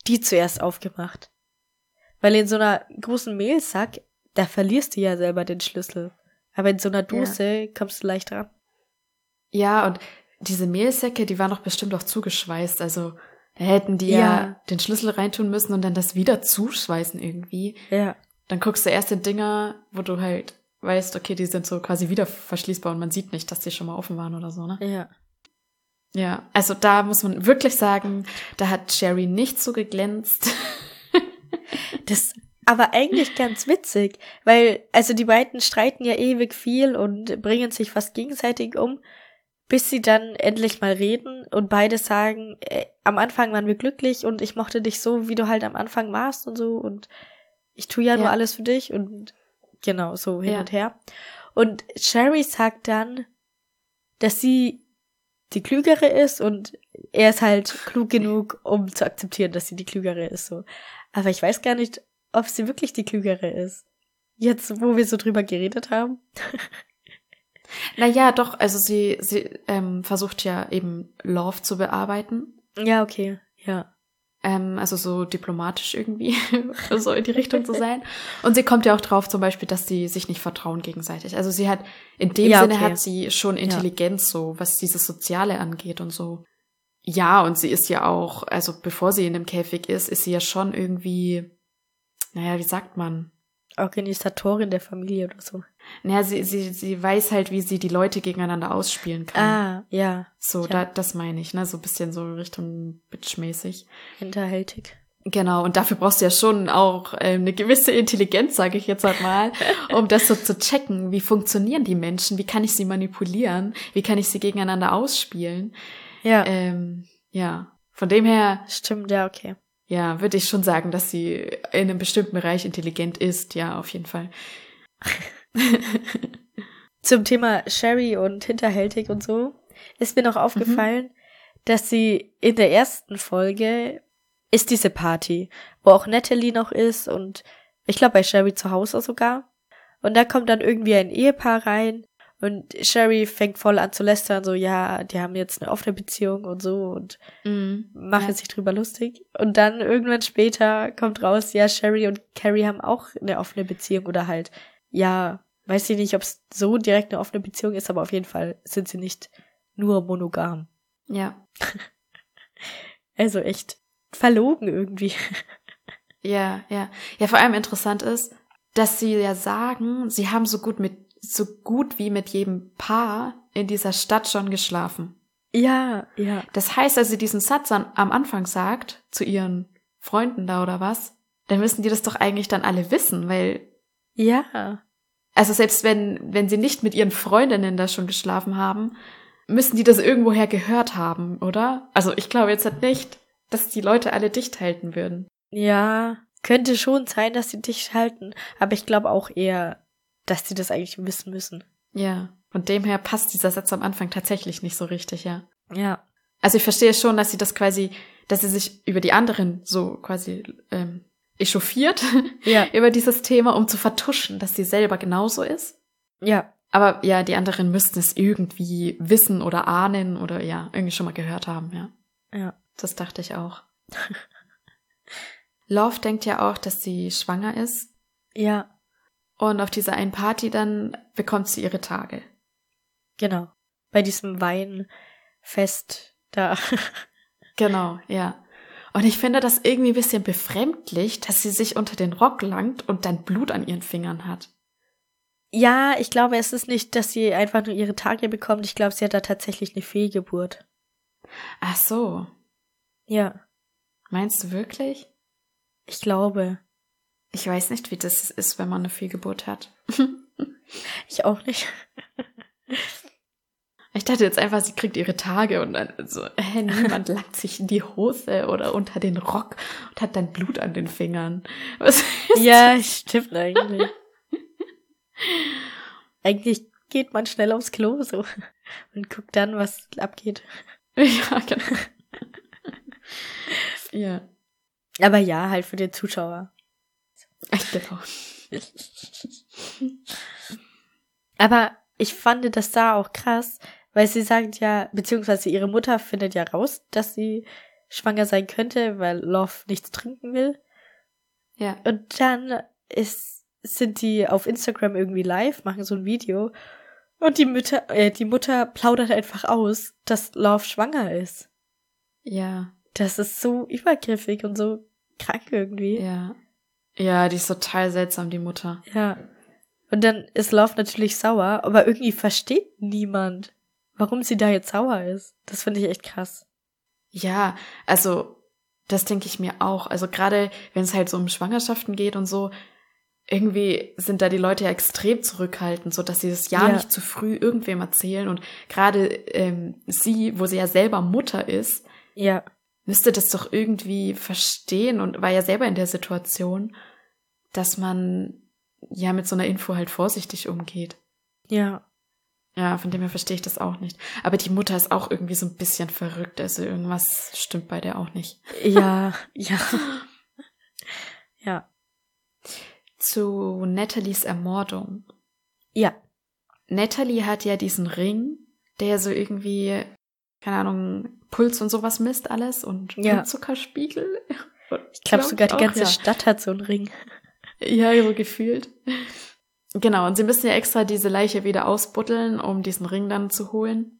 die zuerst aufgemacht. Weil in so einer großen Mehlsack, da verlierst du ja selber den Schlüssel. Aber in so einer Dose kommst du leicht dran. Ja, und diese Mehlsäcke, die waren doch bestimmt auch zugeschweißt. Also da hätten die ja. Ja. den Schlüssel reintun müssen und dann das wieder zuschweißen irgendwie. Ja. Dann guckst du erst in Dinger, wo du halt weißt, okay, die sind so quasi wieder verschließbar und man sieht nicht, dass die schon mal offen waren oder so, ne? Ja. Ja, also da muss man wirklich sagen, da hat Sherry nicht so geglänzt. Das aber eigentlich ganz witzig, weil, also die beiden streiten ja ewig viel und bringen sich fast gegenseitig um, bis sie dann endlich mal reden und beide sagen, äh, am Anfang waren wir glücklich und ich mochte dich so, wie du halt am Anfang warst und so und ich tue ja, nur Ja. alles für dich und genau, so hin Ja. und her. Und Sherry sagt dann, dass sie die Klügere ist und er ist halt klug genug, um zu akzeptieren, dass sie die Klügere ist, so. Aber ich weiß gar nicht, ob sie wirklich die Klügere ist. Jetzt, wo wir so drüber geredet haben. Naja, doch, also sie, sie ähm, versucht ja eben Love zu bearbeiten. Ja, okay, ja. Ähm, also so diplomatisch irgendwie, so in die Richtung zu sein. Und sie kommt ja auch drauf zum Beispiel, dass sie sich nicht vertrauen gegenseitig. Also sie hat, in dem Ja, Sinne okay. hat sie schon Intelligenz so, was dieses Soziale angeht und so. Ja, und sie ist ja auch, also bevor sie in dem Käfig ist, ist sie ja schon irgendwie, naja, wie sagt man? Organisatorin der Familie oder so. Naja, sie, sie, sie weiß halt, wie sie die Leute gegeneinander ausspielen kann. Ah, ja, so, ja. da, das meine ich, ne? So ein bisschen so Richtung Bitch-mäßig. hinterhältig. Genau, und dafür brauchst du ja schon auch ähm, eine gewisse Intelligenz, sage ich jetzt halt mal, um das so zu checken. Wie funktionieren die Menschen? Wie kann ich sie manipulieren? Wie kann ich sie gegeneinander ausspielen? Ja, Ähm, ja, von dem her, stimmt, ja, okay. Ja, würde ich schon sagen, dass sie in einem bestimmten Bereich intelligent ist. Ja, auf jeden Fall. Zum Thema Sherry und hinterhältig und so ist mir noch aufgefallen, dass sie in der ersten Folge ist diese Party, wo auch Natalie noch ist und ich glaube bei Sherry zu Hause sogar. Und da kommt dann irgendwie ein Ehepaar rein und Sherry fängt voll an zu lästern, so ja, die haben jetzt eine offene Beziehung und so und machen Ja. sich drüber lustig. Und dann irgendwann später kommt raus, ja, Sherry und Carrie haben auch eine offene Beziehung oder halt, ja, weiß ich nicht, ob es so direkt eine offene Beziehung ist, aber auf jeden Fall sind sie nicht nur monogam. Ja, Also echt verlogen irgendwie. ja, ja. Ja, vor allem interessant ist, dass sie ja sagen, sie haben so gut mit, so gut wie mit jedem Paar in dieser Stadt schon geschlafen. Ja, ja. Das heißt, als sie diesen Satz an, am Anfang sagt, zu ihren Freunden da oder was, dann müssen die das doch eigentlich dann alle wissen, weil, Ja. also selbst wenn, wenn sie nicht mit ihren Freundinnen da schon geschlafen haben, müssen die das irgendwoher gehört haben, oder? Also ich glaube jetzt halt nicht, dass die Leute alle dicht halten würden. Ja. Könnte schon sein, dass sie dich halten, aber ich glaube auch eher, dass sie das eigentlich wissen müssen. Ja. Von dem her passt dieser Satz am Anfang tatsächlich nicht so richtig, ja. Ja. Also ich verstehe schon, dass sie das quasi, dass sie sich über die anderen so quasi ähm, echauffiert Ja. über dieses Thema, um zu vertuschen, dass sie selber genauso ist. Ja. Aber ja, die anderen müssten es irgendwie wissen oder ahnen oder ja, irgendwie schon mal gehört haben, ja. Ja. Das dachte ich auch. Love denkt ja auch, dass sie schwanger ist Ja. Und auf dieser einen Party dann bekommt sie ihre Tage. Genau. Bei diesem Weinfest da. Genau, ja. Und ich finde das irgendwie ein bisschen befremdlich, dass sie sich unter den Rock langt und dann Blut an ihren Fingern hat. Ja, ich glaube, es ist nicht, dass sie einfach nur ihre Tage bekommt. Ich glaube, sie hat da tatsächlich eine Fehlgeburt. Ach so. Ja, Meinst du wirklich? ich glaube. Ich weiß nicht, wie das ist, wenn man eine Fehlgeburt hat. Ich auch nicht. Ich dachte jetzt einfach, sie kriegt ihre Tage und dann so, hä, niemand langt sich in die Hose oder unter den Rock und hat dann Blut an den Fingern. Was Ja, stimmt eigentlich. Eigentlich geht man schnell aufs Klo so und guckt dann, was abgeht. Ja, genau. ja, Aber ja, halt für den Zuschauer. Genau. Aber ich fand das da auch krass, weil sie sagt ja, beziehungsweise ihre Mutter findet ja raus, dass sie schwanger sein könnte, weil Love nichts trinken will. Ja. Und dann ist, sind die auf Instagram irgendwie live, machen so ein Video. Und die Mütter, äh, die Mutter plaudert einfach aus, dass Love schwanger ist. Ja, Das ist so übergriffig und so krank irgendwie. ja. Ja, die ist total seltsam, die Mutter. Ja. Und dann ist Love natürlich sauer, aber irgendwie versteht niemand, warum sie da jetzt sauer ist. Das finde ich echt krass. Ja, also das denke ich mir auch. Also gerade wenn es halt so um Schwangerschaften geht und so, irgendwie sind da die Leute ja extrem zurückhaltend, so dass sie das ja, Ja. nicht zu früh irgendwem erzählen. Und gerade ähm, sie, wo sie ja selber Mutter ist, Ja. Müsste das doch irgendwie verstehen und war ja selber in der Situation, dass man ja mit so einer Info halt vorsichtig umgeht. Ja. Ja, von dem her verstehe ich das auch nicht. Aber die Mutter ist auch irgendwie so ein bisschen verrückt. Also irgendwas stimmt bei der auch nicht. Ja. ja. Ja. Zu Nathalies Ermordung. Ja. Natalie hat ja diesen Ring, der so irgendwie, keine Ahnung, Puls und sowas misst alles und Ja. Blutzuckerspiegel. Ich glaube sogar die auch, ganze ja. Stadt hat so einen Ring. Ja, so gefühlt. Genau, und sie müssen ja extra diese Leiche wieder ausbuddeln, um diesen Ring dann zu holen.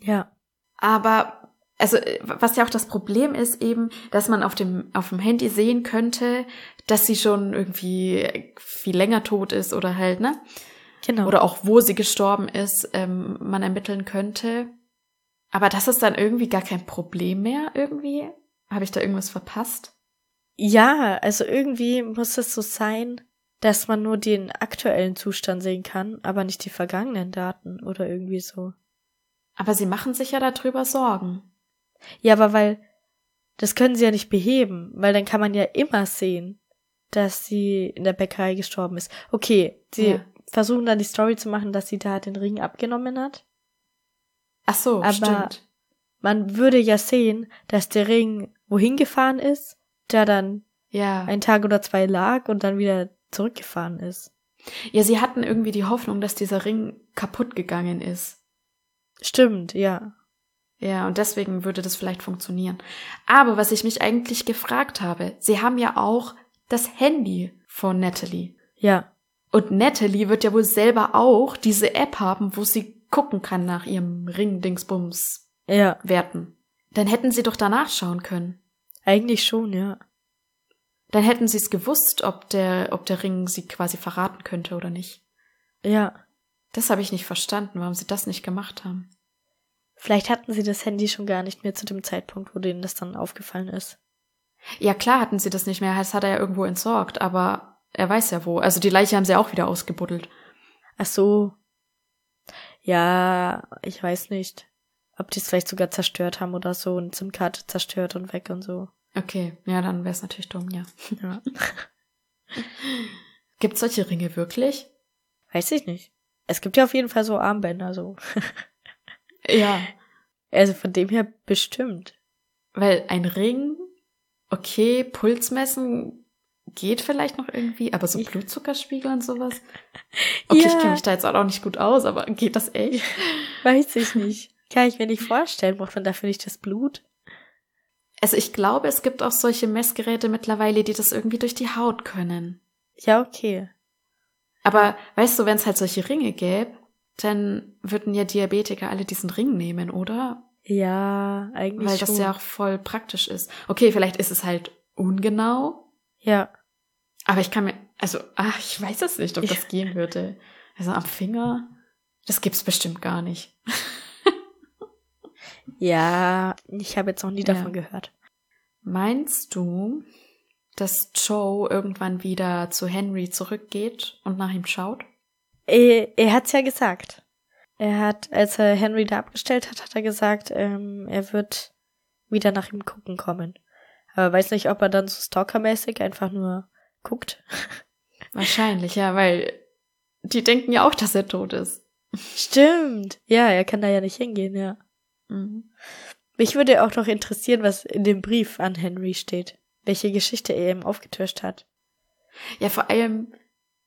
Ja. Aber, also, äh, was ja auch das Problem ist, eben, dass man auf dem, auf dem Handy sehen könnte, dass sie schon irgendwie viel länger tot ist oder halt, ne? Genau. Oder auch wo sie gestorben ist, ähm, man ermitteln könnte. Aber das ist dann irgendwie gar kein Problem mehr, irgendwie. Habe ich da irgendwas verpasst? Ja, also irgendwie muss es so sein, dass man nur den aktuellen Zustand sehen kann, aber nicht die vergangenen Daten oder irgendwie so. Aber sie machen sich ja darüber Sorgen. Ja, aber weil das können sie ja nicht beheben, weil dann kann man ja immer sehen, dass sie in der Bäckerei gestorben ist. Okay, sie Ja. versuchen dann die Story zu machen, dass sie da den Ring abgenommen hat. Ach so, Aber- stimmt. Man würde ja sehen, dass der Ring wohin gefahren ist, da dann Ja. ein Tag oder zwei lag und dann wieder zurückgefahren ist. Ja, sie hatten irgendwie die Hoffnung, dass dieser Ring kaputt gegangen ist. Stimmt, ja. Ja, und deswegen würde das vielleicht funktionieren. Aber was ich mich eigentlich gefragt habe, sie haben ja auch das Handy von Natalie. Ja. Und Natalie wird ja wohl selber auch diese App haben, wo sie gucken kann nach ihrem Ring-Dingsbums Ja. werten. Dann hätten sie doch danach schauen können. Eigentlich schon, ja. Dann hätten sie es gewusst, ob der, ob der Ring sie quasi verraten könnte oder nicht. Ja. Das habe ich nicht verstanden, warum sie das nicht gemacht haben. Vielleicht hatten sie das Handy schon gar nicht mehr zu dem Zeitpunkt, wo denen das dann aufgefallen ist. Ja, klar hatten sie das nicht mehr, das hat er ja irgendwo entsorgt, aber er weiß ja wo. Also die Leiche haben sie auch wieder ausgebuddelt. Ach so. Ja, ich weiß nicht. Ob die es vielleicht sogar zerstört haben oder so und SIM-Karte zerstört und weg und so. Okay, ja, dann wäre es natürlich dumm, ja. Ja. Gibt solche Ringe wirklich? weiß ich nicht. Es gibt ja auf jeden Fall so Armbänder, so. Ja. Also von dem her bestimmt. Weil ein Ring, okay, Puls messen geht vielleicht noch irgendwie, aber so. Blutzuckerspiegel und sowas. Okay, ich Ja. kenne mich da jetzt auch nicht gut aus, aber geht das echt? Weiß ich nicht. Kann ich mir nicht vorstellen. Braucht man dafür nicht das Blut? Also ich glaube, es gibt auch solche Messgeräte mittlerweile, die das irgendwie durch die Haut können. Ja, okay. Aber weißt du, wenn es halt solche Ringe gäbe, dann würden ja Diabetiker alle diesen Ring nehmen, oder? Ja, eigentlich Weil das schon. ja auch voll praktisch ist. Okay, vielleicht ist es halt ungenau, ja. Aber ich kann mir, also, ach, ich weiß es nicht, ob Ja. das gehen würde. Also am Finger, das gibt's bestimmt gar nicht. Ja, ich habe jetzt noch nie Ja. davon gehört. Meinst du, dass Joe irgendwann wieder zu Henry zurückgeht und nach ihm schaut? Er, er hat's ja gesagt. Er hat, als er Henry da abgestellt hat, hat er gesagt, ähm, er wird wieder nach ihm gucken kommen. Aber weiß nicht, ob er dann so stalkermäßig einfach nur guckt. Wahrscheinlich, ja, weil die denken ja auch, dass er tot ist. Stimmt. Ja, er kann da ja nicht hingehen, ja. Mhm. Mich würde auch noch interessieren, was in dem Brief an Henry steht. Welche Geschichte er ihm aufgetischt hat. Ja, vor allem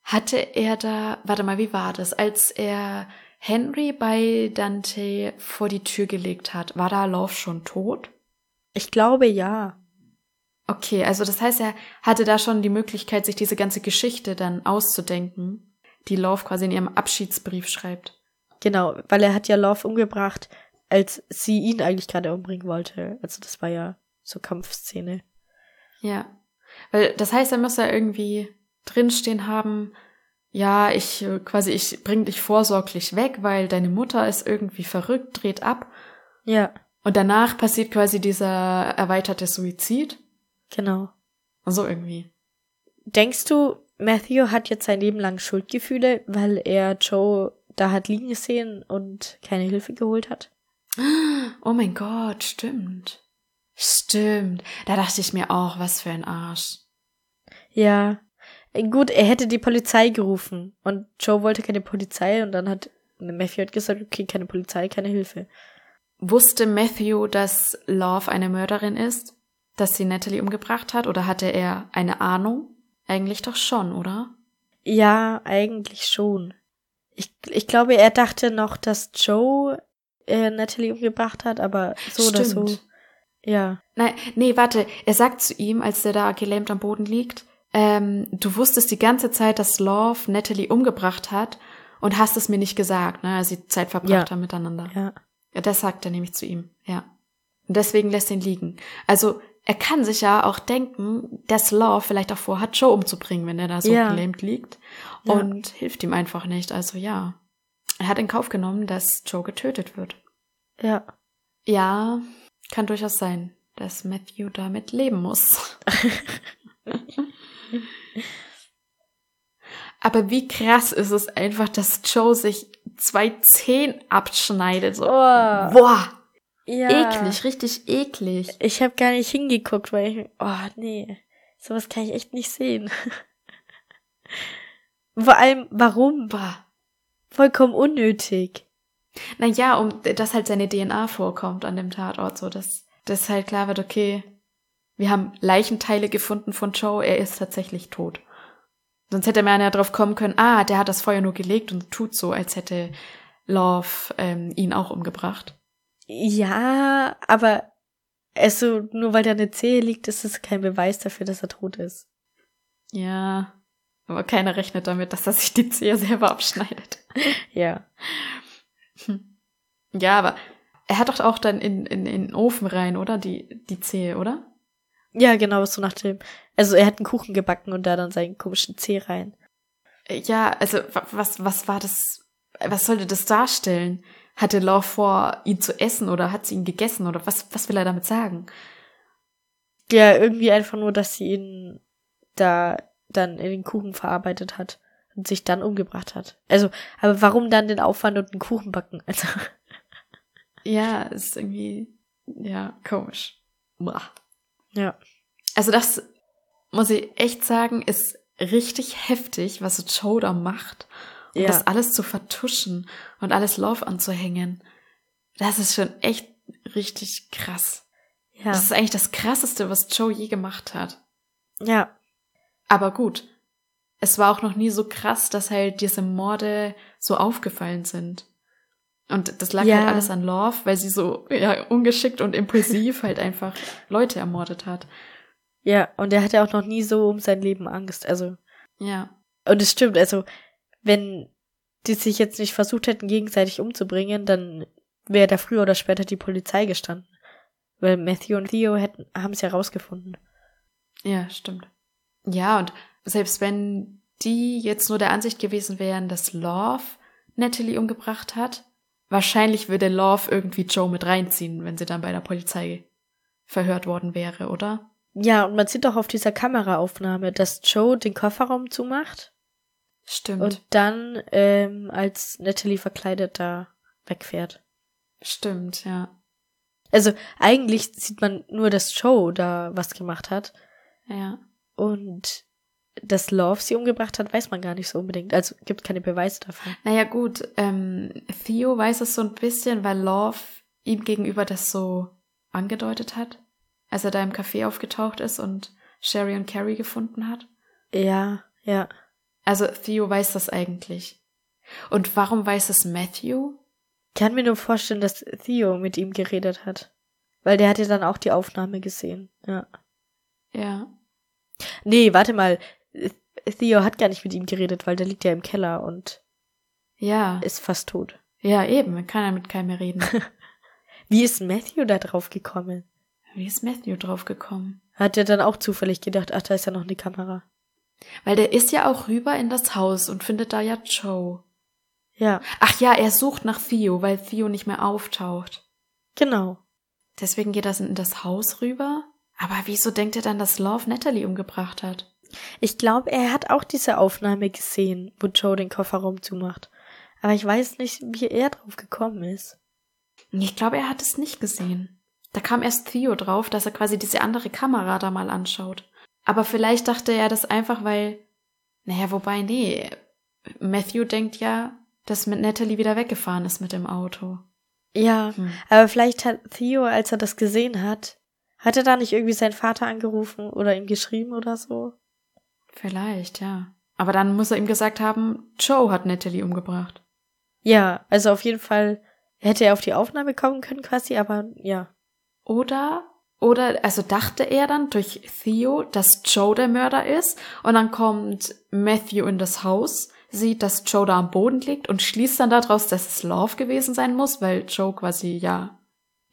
hatte er da, warte mal, wie war das? Als er Henry bei Dante vor die Tür gelegt hat, war da Love schon tot? Ich glaube ja. Okay, also das heißt, er hatte da schon die Möglichkeit, sich diese ganze Geschichte dann auszudenken, die Love quasi in ihrem Abschiedsbrief schreibt. Genau, weil er hat ja Love umgebracht, als sie ihn eigentlich gerade umbringen wollte. Also das war ja so Kampfszene. Ja. Weil das heißt, er muss ja irgendwie drinstehen haben, ja, ich quasi, ich bring dich vorsorglich weg, weil deine Mutter ist irgendwie verrückt, dreht ab. Ja, Und danach passiert quasi dieser erweiterte Suizid. Genau. So irgendwie. Denkst du, Matthew hat jetzt sein Leben lang Schuldgefühle, weil er Joe da hat liegen gesehen und keine Hilfe geholt hat? Oh mein Gott, stimmt. Stimmt. Da dachte ich mir auch, was für ein Arsch. Ja. Gut, er hätte die Polizei gerufen und Joe wollte keine Polizei und dann hat Matthew hat gesagt, okay, keine Polizei, keine Hilfe. Wusste Matthew, dass Love eine Mörderin ist? Dass sie Natalie umgebracht hat? Oder hatte er eine Ahnung? Eigentlich doch schon, oder? Ja, eigentlich schon. Ich, ich glaube, er dachte noch, dass Joe äh, Natalie umgebracht hat, aber so oder so. Stimmt. Ja. Nein, nee, warte. Er sagt zu ihm, als der da gelähmt am Boden liegt, ähm, du wusstest die ganze Zeit, dass Love Natalie umgebracht hat und hast es mir nicht gesagt, ne, als sie Zeit verbracht Ja. haben miteinander. Ja. Ja, das sagt er nämlich zu ihm, ja. Und deswegen lässt ihn liegen. Also, er kann sich ja auch denken, dass Love vielleicht auch vorhat, Joe umzubringen, wenn er da so Ja. gelähmt liegt. Ja. Und hilft ihm einfach nicht. Also ja. Er hat in Kauf genommen, dass Joe getötet wird. Ja. Ja, kann durchaus sein, dass Matthew damit leben muss. Aber wie krass ist es einfach, dass Joe sich zwei Zehen abschneidet. So. Oh, Boah, ja. eklig, richtig eklig. Ich habe gar nicht hingeguckt, weil ich, oh nee, sowas kann ich echt nicht sehen. Vor allem, warum? Boah. Vollkommen unnötig. Naja, um dass halt seine DNA vorkommt an dem Tatort, so dass, dass halt klar wird, okay, wir haben Leichenteile gefunden von Joe, er ist tatsächlich tot. Sonst hätte man ja drauf kommen können, ah, der hat das Feuer nur gelegt und tut so, als hätte Love ähm, ihn auch umgebracht. Ja, aber also nur weil da eine Zehe liegt, ist es kein Beweis dafür, dass er tot ist. Ja, aber keiner rechnet damit, dass er sich die Zehe selber abschneidet. Ja. Ja, aber er hat doch auch dann in, in, in den Ofen rein, oder? Die, die Zehe, oder? Ja, genau, so nach dem. Also er hat einen Kuchen gebacken und da dann seinen komischen Zeh rein. Ja, also wa- was, was war das, was sollte das darstellen? Hatte Love vor, ihn zu essen oder hat sie ihn gegessen oder was, was will er damit sagen? Ja, irgendwie einfach nur, dass sie ihn da dann in den Kuchen verarbeitet hat und sich dann umgebracht hat. Also, aber warum dann den Aufwand und einen Kuchen backen? Also, Ja, ist irgendwie, ja, komisch. Boah. ja. Also das, muss ich echt sagen, ist richtig heftig, was Joe da macht. Um Ja. das alles zu vertuschen und alles Love anzuhängen. Das ist schon echt richtig krass. Ja. Das ist eigentlich das krasseste, was Joe je gemacht hat. ja. Aber gut, es war auch noch nie so krass, dass halt diese Morde so aufgefallen sind. Und das lag Ja. halt alles an Love, weil sie so ja, ungeschickt und impulsiv halt einfach Leute ermordet hat. Ja, und er hatte auch noch nie so um sein Leben Angst. Also, Ja. und es stimmt, also, wenn die sich jetzt nicht versucht hätten, gegenseitig umzubringen, dann wäre da früher oder später die Polizei gestanden. Weil Matthew und Theo hätten, haben es ja rausgefunden. Ja, stimmt. Ja, und selbst wenn die jetzt nur der Ansicht gewesen wären, dass Love Natalie umgebracht hat, wahrscheinlich würde Love irgendwie Joe mit reinziehen, wenn sie dann bei der Polizei verhört worden wäre, oder? Ja, und man sieht doch auf dieser Kameraaufnahme, dass Joe den Kofferraum zumacht Stimmt. und dann ähm, als Natalie verkleidet da wegfährt. Stimmt, ja. Also eigentlich sieht man nur, dass Joe da was gemacht hat Ja. und dass Love sie umgebracht hat, weiß man gar nicht so unbedingt. Also gibt keine Beweise dafür. Naja, gut, ähm, Theo weiß es so ein bisschen, weil Love ihm gegenüber das so angedeutet hat, als er da im Café aufgetaucht ist und Sherry und Carrie gefunden hat. Ja, ja. Also Theo weiß das eigentlich. Und warum weiß es Matthew? Kann mir nur vorstellen, dass Theo mit ihm geredet hat. Weil der hat ja dann auch die Aufnahme gesehen. Ja. Ja. Nee, warte mal. Theo hat gar nicht mit ihm geredet, weil der liegt ja im Keller und Ja. ist fast tot. Ja, eben. Man kann ja mit keinem mehr reden. Wie ist Matthew da drauf gekommen? Wie ist Matthew drauf gekommen? Hat er dann auch zufällig gedacht, ach, da ist ja noch eine Kamera. Weil der ist ja auch rüber in das Haus und findet da ja Joe. Ja, Ach ja, er sucht nach Theo, weil Theo nicht mehr auftaucht. genau. Deswegen geht er in das Haus rüber. Aber wieso denkt er dann, dass Love Natalie umgebracht hat? Ich glaube, er hat auch diese Aufnahme gesehen, wo Joe den Kofferraum zumacht. Aber ich weiß nicht, wie er drauf gekommen ist. Ich glaube, er hat es nicht gesehen. Da kam erst Theo drauf, dass er quasi diese andere Kamera da mal anschaut. Aber vielleicht dachte er das einfach, weil. Naja, wobei, nee. Matthew denkt ja, dass mit Natalie wieder weggefahren ist mit dem Auto. Ja, Hm. aber vielleicht hat Theo, als er das gesehen hat, hat er da nicht irgendwie seinen Vater angerufen oder ihm geschrieben oder so? Vielleicht, ja. Aber dann muss er ihm gesagt haben, Joe hat Natalie umgebracht. Ja, also auf jeden Fall hätte er auf die Aufnahme kommen können quasi, aber ja. Oder, oder, also dachte er dann durch Theo, dass Joe der Mörder ist, und dann kommt Matthew in das Haus, sieht, dass Joe da am Boden liegt und schließt dann daraus, dass es Love gewesen sein muss, weil Joe quasi, ja,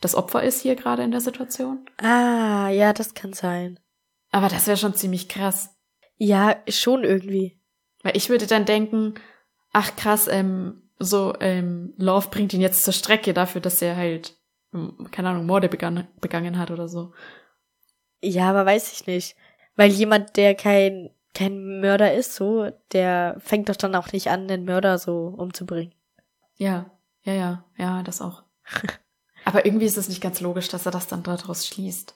das Opfer ist hier gerade in der Situation. Ah, ja, das kann sein. Aber das wäre schon ziemlich krass. Ja, schon irgendwie. Weil ich würde dann denken, ach krass, ähm, so, ähm, Love bringt ihn jetzt zur Strecke dafür, dass er halt, keine Ahnung, Morde begangen, begangen hat oder so. Ja, aber weiß ich nicht. Weil jemand, der kein, kein Mörder ist, so, der fängt doch dann auch nicht an, den Mörder so umzubringen. Ja, ja, ja, ja, das auch. Aber irgendwie ist es nicht ganz logisch, dass er das dann daraus schließt.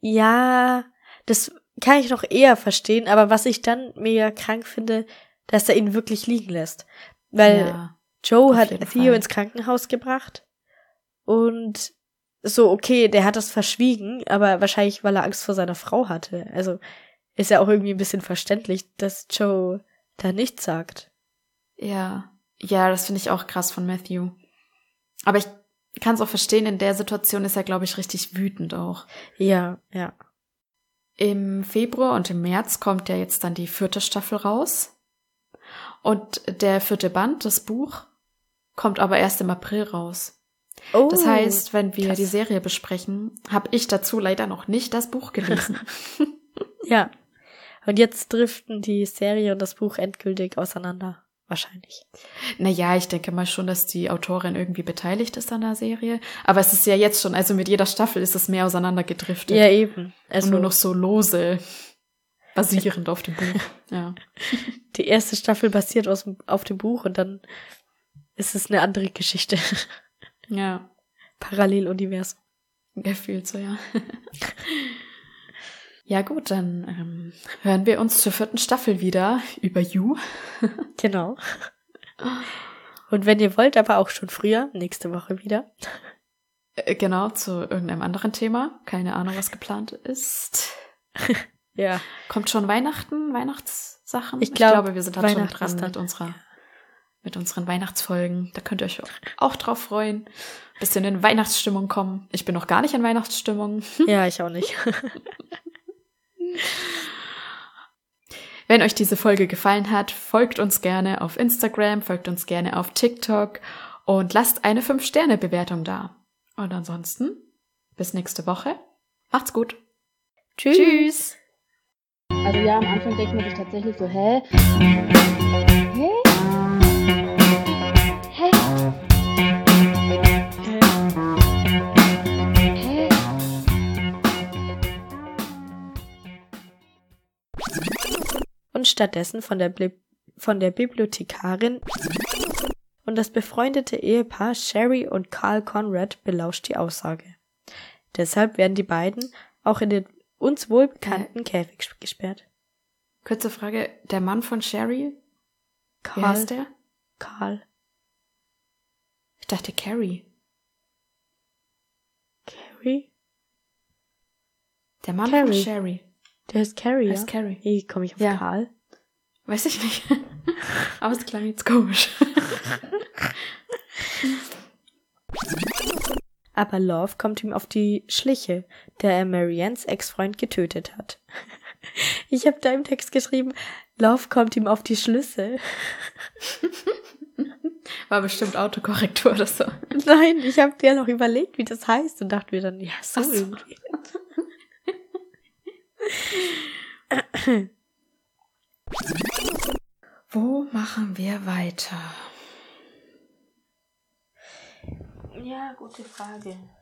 Ja, das kann ich noch eher verstehen, aber was ich dann mega krank finde, dass er ihn wirklich liegen lässt. Weil ja, Joe hat Theo Fall. ins Krankenhaus gebracht und so, okay, der hat das verschwiegen, aber wahrscheinlich, weil er Angst vor seiner Frau hatte. Also ist ja auch irgendwie ein bisschen verständlich, dass Joe da nichts sagt. ja, ja, das finde ich auch krass von Matthew. Aber ich kann es auch verstehen, in der Situation ist er, glaube ich, richtig wütend auch. Ja, ja. Im Februar und im März kommt ja jetzt dann die vierte Staffel raus. Und der vierte Band, das Buch, kommt aber erst im April raus. Oh, Das heißt, wenn wir krass. die Serie besprechen, habe ich dazu leider noch nicht das Buch gelesen. ja. Und jetzt driften die Serie und das Buch endgültig auseinander. Wahrscheinlich. naja, ich denke mal schon, dass die Autorin irgendwie beteiligt ist an der Serie. Aber es ist ja jetzt schon, also mit jeder Staffel ist es mehr auseinandergedriftet. Ja, eben. Also und nur noch so lose, basierend auf dem Buch. Ja. die erste Staffel basiert aus, auf dem Buch und dann ist es eine andere Geschichte. Ja. Paralleluniversum. Gefühlt so, ja. ja, gut, dann ähm, hören wir uns zur vierten Staffel wieder über You. Genau. Und wenn ihr wollt, aber auch schon früher, nächste Woche wieder. Äh, genau, zu irgendeinem anderen Thema. Keine Ahnung, was geplant ist. Ja. Kommt schon Weihnachten, Weihnachtssachen? Ich glaub, glaube, wir sind halt schon dran mit unserer, mit unseren Weihnachtsfolgen. Da könnt ihr euch auch drauf freuen. Bisschen in Weihnachtsstimmung kommen. Ich bin noch gar nicht in Weihnachtsstimmung. Ja, ich auch nicht. Wenn euch diese Folge gefallen hat, folgt uns gerne auf Instagram, folgt uns gerne auf TikTok und lasst eine 5-Sterne-Bewertung da. Und ansonsten, bis nächste Woche. Macht's gut. Tschüss. Tschüss. Also ja, am Anfang denkt man sich tatsächlich so? Hä? Und stattdessen von der, Bli von der Bibliothekarin und das befreundete Ehepaar Sherry und Carl Conrad belauscht die Aussage. Deshalb werden die beiden auch in den uns wohlbekannten Käfig gesperrt. Kurze Frage, der Mann von Sherry, wie Carl, heißt der? Carl, Ich dachte Carrie. Carrie? Der Mann Carrie. von Sherry. Der ist Carrie, Heißt ja? Carrie. Wie komme ich auf Ja. Carl? Weiß ich nicht. Aber es klang jetzt komisch. Aber Love kommt ihm auf die Schliche, der er Mariannes Ex-Freund getötet hat. Ich habe da im Text geschrieben, Love kommt ihm auf die Schlüsse. War bestimmt Autokorrektur oder so. Nein, ich habe dir noch überlegt, wie das heißt und dachte mir dann, ja, so, Ach so. irgendwie. Wo machen wir weiter? Ja, gute Frage.